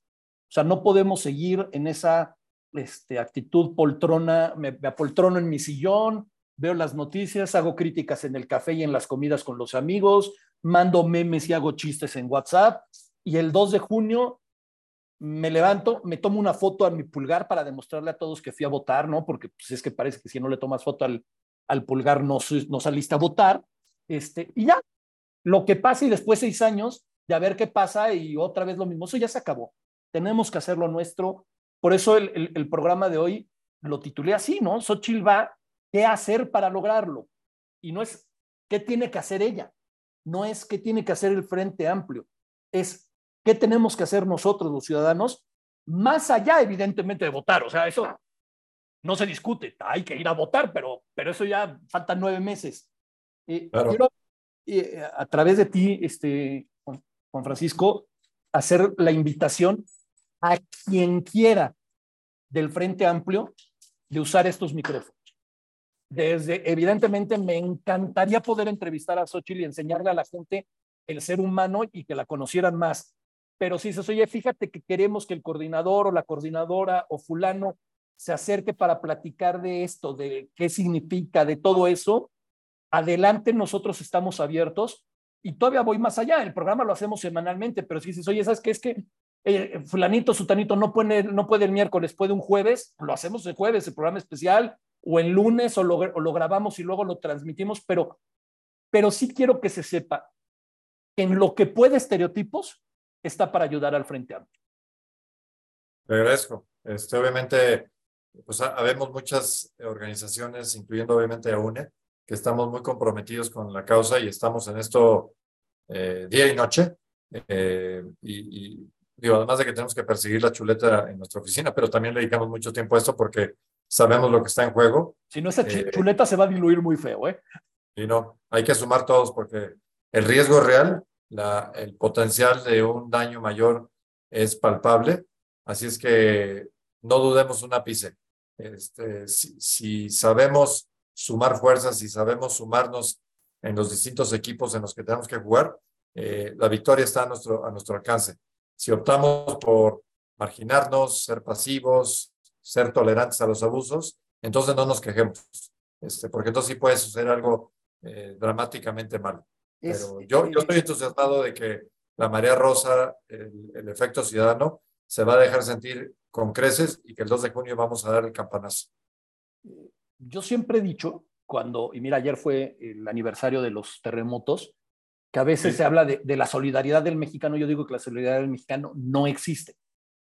O sea, no podemos seguir en esa este, actitud poltrona, me, apoltrono en mi sillón, veo las noticias, hago críticas en el café y en las comidas con los amigos, mando memes y hago chistes en WhatsApp. Y el 2 de junio me levanto, me tomo una foto a mi pulgar para demostrarle a todos que fui a votar, ¿no? Porque pues, es que parece que si no le tomas foto al, al pulgar no, no saliste a votar. Este, y ya, lo que pasa y después seis años de a ver qué pasa y otra vez lo mismo, eso ya se acabó. Tenemos que hacerlo nuestro, por eso el, el, programa de hoy lo titulé así, ¿no? Xochitl va, ¿qué hacer para lograrlo? Y no es qué tiene que hacer ella, no es qué tiene que hacer el Frente Amplio, es qué tenemos que hacer nosotros los ciudadanos, más allá evidentemente de votar, o sea, eso no se discute, hay que ir a votar, pero, pero eso ya faltan nueve meses. Eh, quiero, eh, a través de ti, este, Juan Francisco, hacer la invitación a quien quiera del Frente Amplio de usar estos micrófonos. Desde, evidentemente, me encantaría poder entrevistar a Xochitl y enseñarle a la gente el ser humano y que la conocieran más. Pero si se oye, fíjate que queremos que el coordinador o la coordinadora o fulano se acerque para platicar de esto, de qué significa, de todo eso, adelante nosotros estamos abiertos y todavía voy más allá. El programa lo hacemos semanalmente, pero si dices, oye, ¿sabes qué? Es que eh, fulanito, sutanito, no puede, no puede el miércoles, puede un jueves, lo hacemos el jueves, el programa especial, o el lunes, o lo, o lo grabamos y luego lo transmitimos, pero, pero sí quiero que se sepa que en lo que puede estereotipos está para ayudar al Frente Amplio. Le agradezco. Este, obviamente, pues habemos muchas organizaciones, incluyendo obviamente a UNE, que estamos muy comprometidos con la causa y estamos en esto eh, día y noche. Eh, y, y, Digo, además de que tenemos que perseguir la chuleta en nuestra oficina, pero también le dedicamos mucho tiempo a esto porque sabemos lo que está en juego. Si no, esa eh, chuleta se va a diluir muy feo, ¿eh? Y no, hay que sumar todos porque el riesgo real, la, el potencial de un daño mayor es palpable. Así es que no dudemos un ápice. Este, si, si, sabemos sumar fuerzas, si sabemos sumarnos en los distintos equipos en los que tenemos que jugar, eh, la victoria está a nuestro, a nuestro alcance. Si optamos por marginarnos, ser pasivos, ser tolerantes a los abusos, entonces no nos quejemos, este, porque entonces sí puede suceder algo eh, dramáticamente malo. Pero yo, yo estoy entusiasmado de que la marea rosa, el, el, efecto ciudadano, se va a dejar sentir con creces y que el 2 de junio vamos a dar el campanazo. Yo siempre he dicho, cuando, y mira, ayer fue el aniversario de los terremotos, que a veces se habla de, de, la solidaridad del mexicano, yo digo que la solidaridad del mexicano no existe.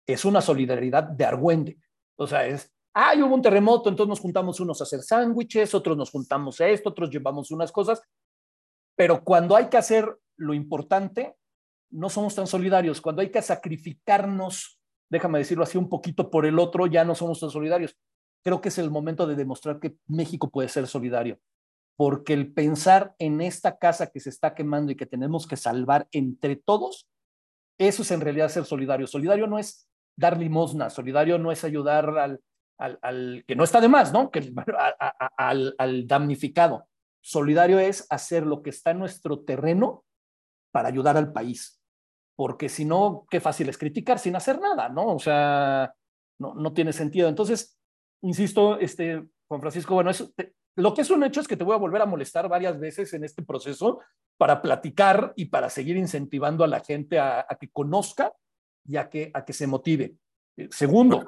Es una solidaridad de argüende. O sea, es ah, hubo un terremoto, entonces nos juntamos unos a hacer sándwiches, otros nos juntamos a esto, otros llevamos unas cosas, pero cuando hay que hacer lo importante, no somos tan solidarios. Cuando hay que sacrificarnos, déjame decirlo así, un poquito por el otro, ya no somos tan solidarios. Creo que es el momento de demostrar que México puede ser solidario, porque el pensar en esta casa que se está quemando y que tenemos que salvar entre todos, eso es en realidad ser solidario. Solidario no es dar limosna, solidario no es ayudar al, al, que no está de más, ¿no? Que, al, al damnificado. Solidario es hacer lo que está en nuestro terreno para ayudar al país porque si no, qué fácil es criticar sin hacer nada, ¿no? O sea, no, no tiene sentido. Entonces, insisto, este, Juan Francisco, bueno, eso, lo que es un hecho es que te voy a volver a molestar varias veces en este proceso para platicar y para seguir incentivando a la gente a, que conozca y a que, a que se motive. Eh, segundo,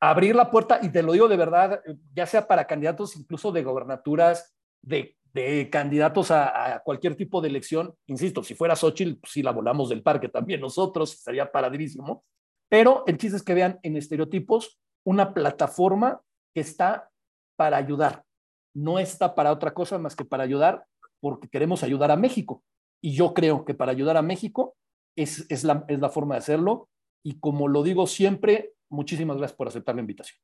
abrir la puerta, y te lo digo de verdad, ya sea para candidatos incluso de gobernaturas, de de candidatos a, cualquier tipo de elección. Insisto, si fuera Xochitl, pues sí la volamos del parque también nosotros, estaría padrísimo. Pero el chiste es que vean en estereotipos una plataforma que está para ayudar. No está para otra cosa más que para ayudar porque queremos ayudar a México. Y yo creo que para ayudar a México es, es, la, es la forma de hacerlo. Y como lo digo siempre, muchísimas gracias por aceptar la invitación.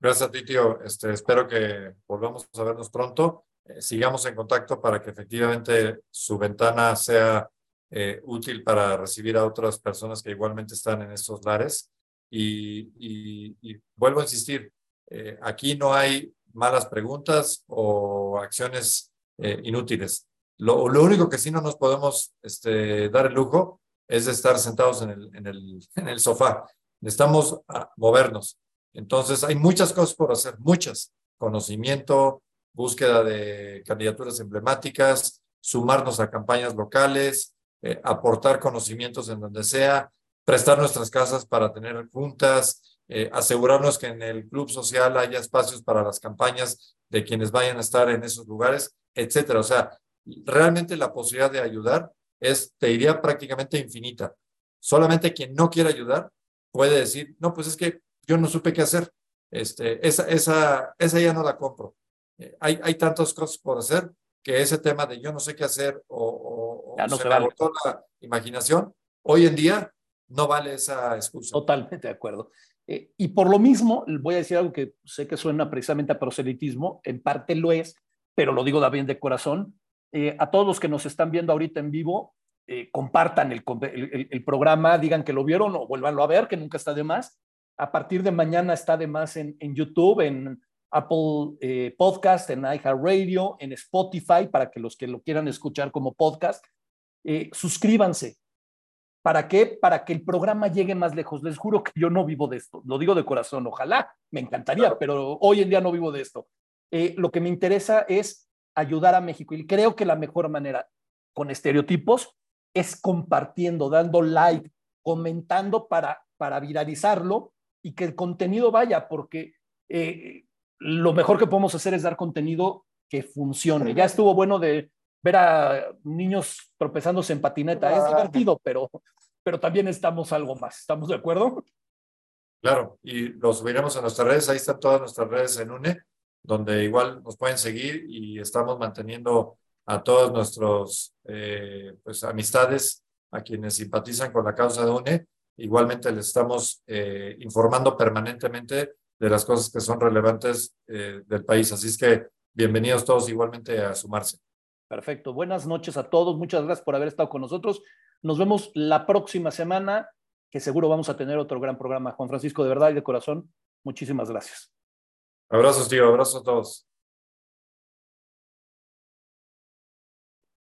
Gracias a ti, tío. Este, espero que volvamos a vernos pronto. Eh, sigamos en contacto para que efectivamente su ventana sea eh, útil para recibir a otras personas que igualmente están en estos lares. Y, vuelvo a insistir, eh, aquí no hay malas preguntas o acciones inútiles. Lo, único que sí no nos podemos este, dar el lujo es de estar sentados en el, en el, en sofá. Necesitamos ah, movernos. Entonces, hay muchas cosas por hacer, muchas. Conocimiento, búsqueda de candidaturas emblemáticas, sumarnos a campañas locales, eh, aportar conocimientos en donde sea, prestar nuestras casas para tener juntas, eh, asegurarnos que en el club social haya espacios para las campañas de quienes vayan a estar en esos lugares, etcétera. O sea, realmente la posibilidad de ayudar es, te diría, prácticamente infinita. Solamente quien no quiere ayudar puede decir, no, pues es que yo no supe qué hacer. Este, esa, esa, esa ya no la compro. Eh, hay, hay tantas cosas por hacer que ese tema de yo no sé qué hacer o, no se, me agotó la imaginación, hoy en día no vale esa excusa. Totalmente de acuerdo. Eh, y por lo mismo, voy a decir algo que sé que suena precisamente a proselitismo, en parte lo es, pero lo digo también de corazón. Eh, a todos los que nos están viendo ahorita en vivo, compartan el, programa, digan que lo vieron o vuélvanlo a ver, que nunca está de más. A partir de mañana está de más en, YouTube, en Apple eh, Podcast, en iHeartRadio, en Spotify, para que los que lo quieran escuchar como podcast, eh, suscríbanse. ¿Para qué? Para que el programa llegue más lejos. Les juro que yo no vivo de esto. Lo digo de corazón. Ojalá, me encantaría, pero hoy en día no vivo de esto. Eh, lo que me interesa es ayudar a México y creo que la mejor manera con estereotipos es compartiendo, dando like, comentando para, para viralizarlo y que el contenido vaya, porque lo mejor que podemos hacer es dar contenido que funcione. Ya estuvo bueno de ver a niños tropezándose en patineta, es divertido, pero, pero también estamos algo más. ¿Estamos de acuerdo? Claro, y los subiremos a nuestras redes, ahí están todas nuestras redes en UNE, donde igual nos pueden seguir y estamos manteniendo a todos nuestros eh, pues, amistades, a quienes simpatizan con la causa de UNE. Igualmente les estamos eh, informando permanentemente de las cosas que son relevantes eh, del país. Así es que bienvenidos todos igualmente a sumarse. Perfecto. Buenas noches a todos. Muchas gracias por haber estado con nosotros. Nos vemos la próxima semana, que seguro vamos a tener otro gran programa. Juan Francisco, de verdad y de corazón, muchísimas gracias. Abrazos, tío. Abrazos a todos.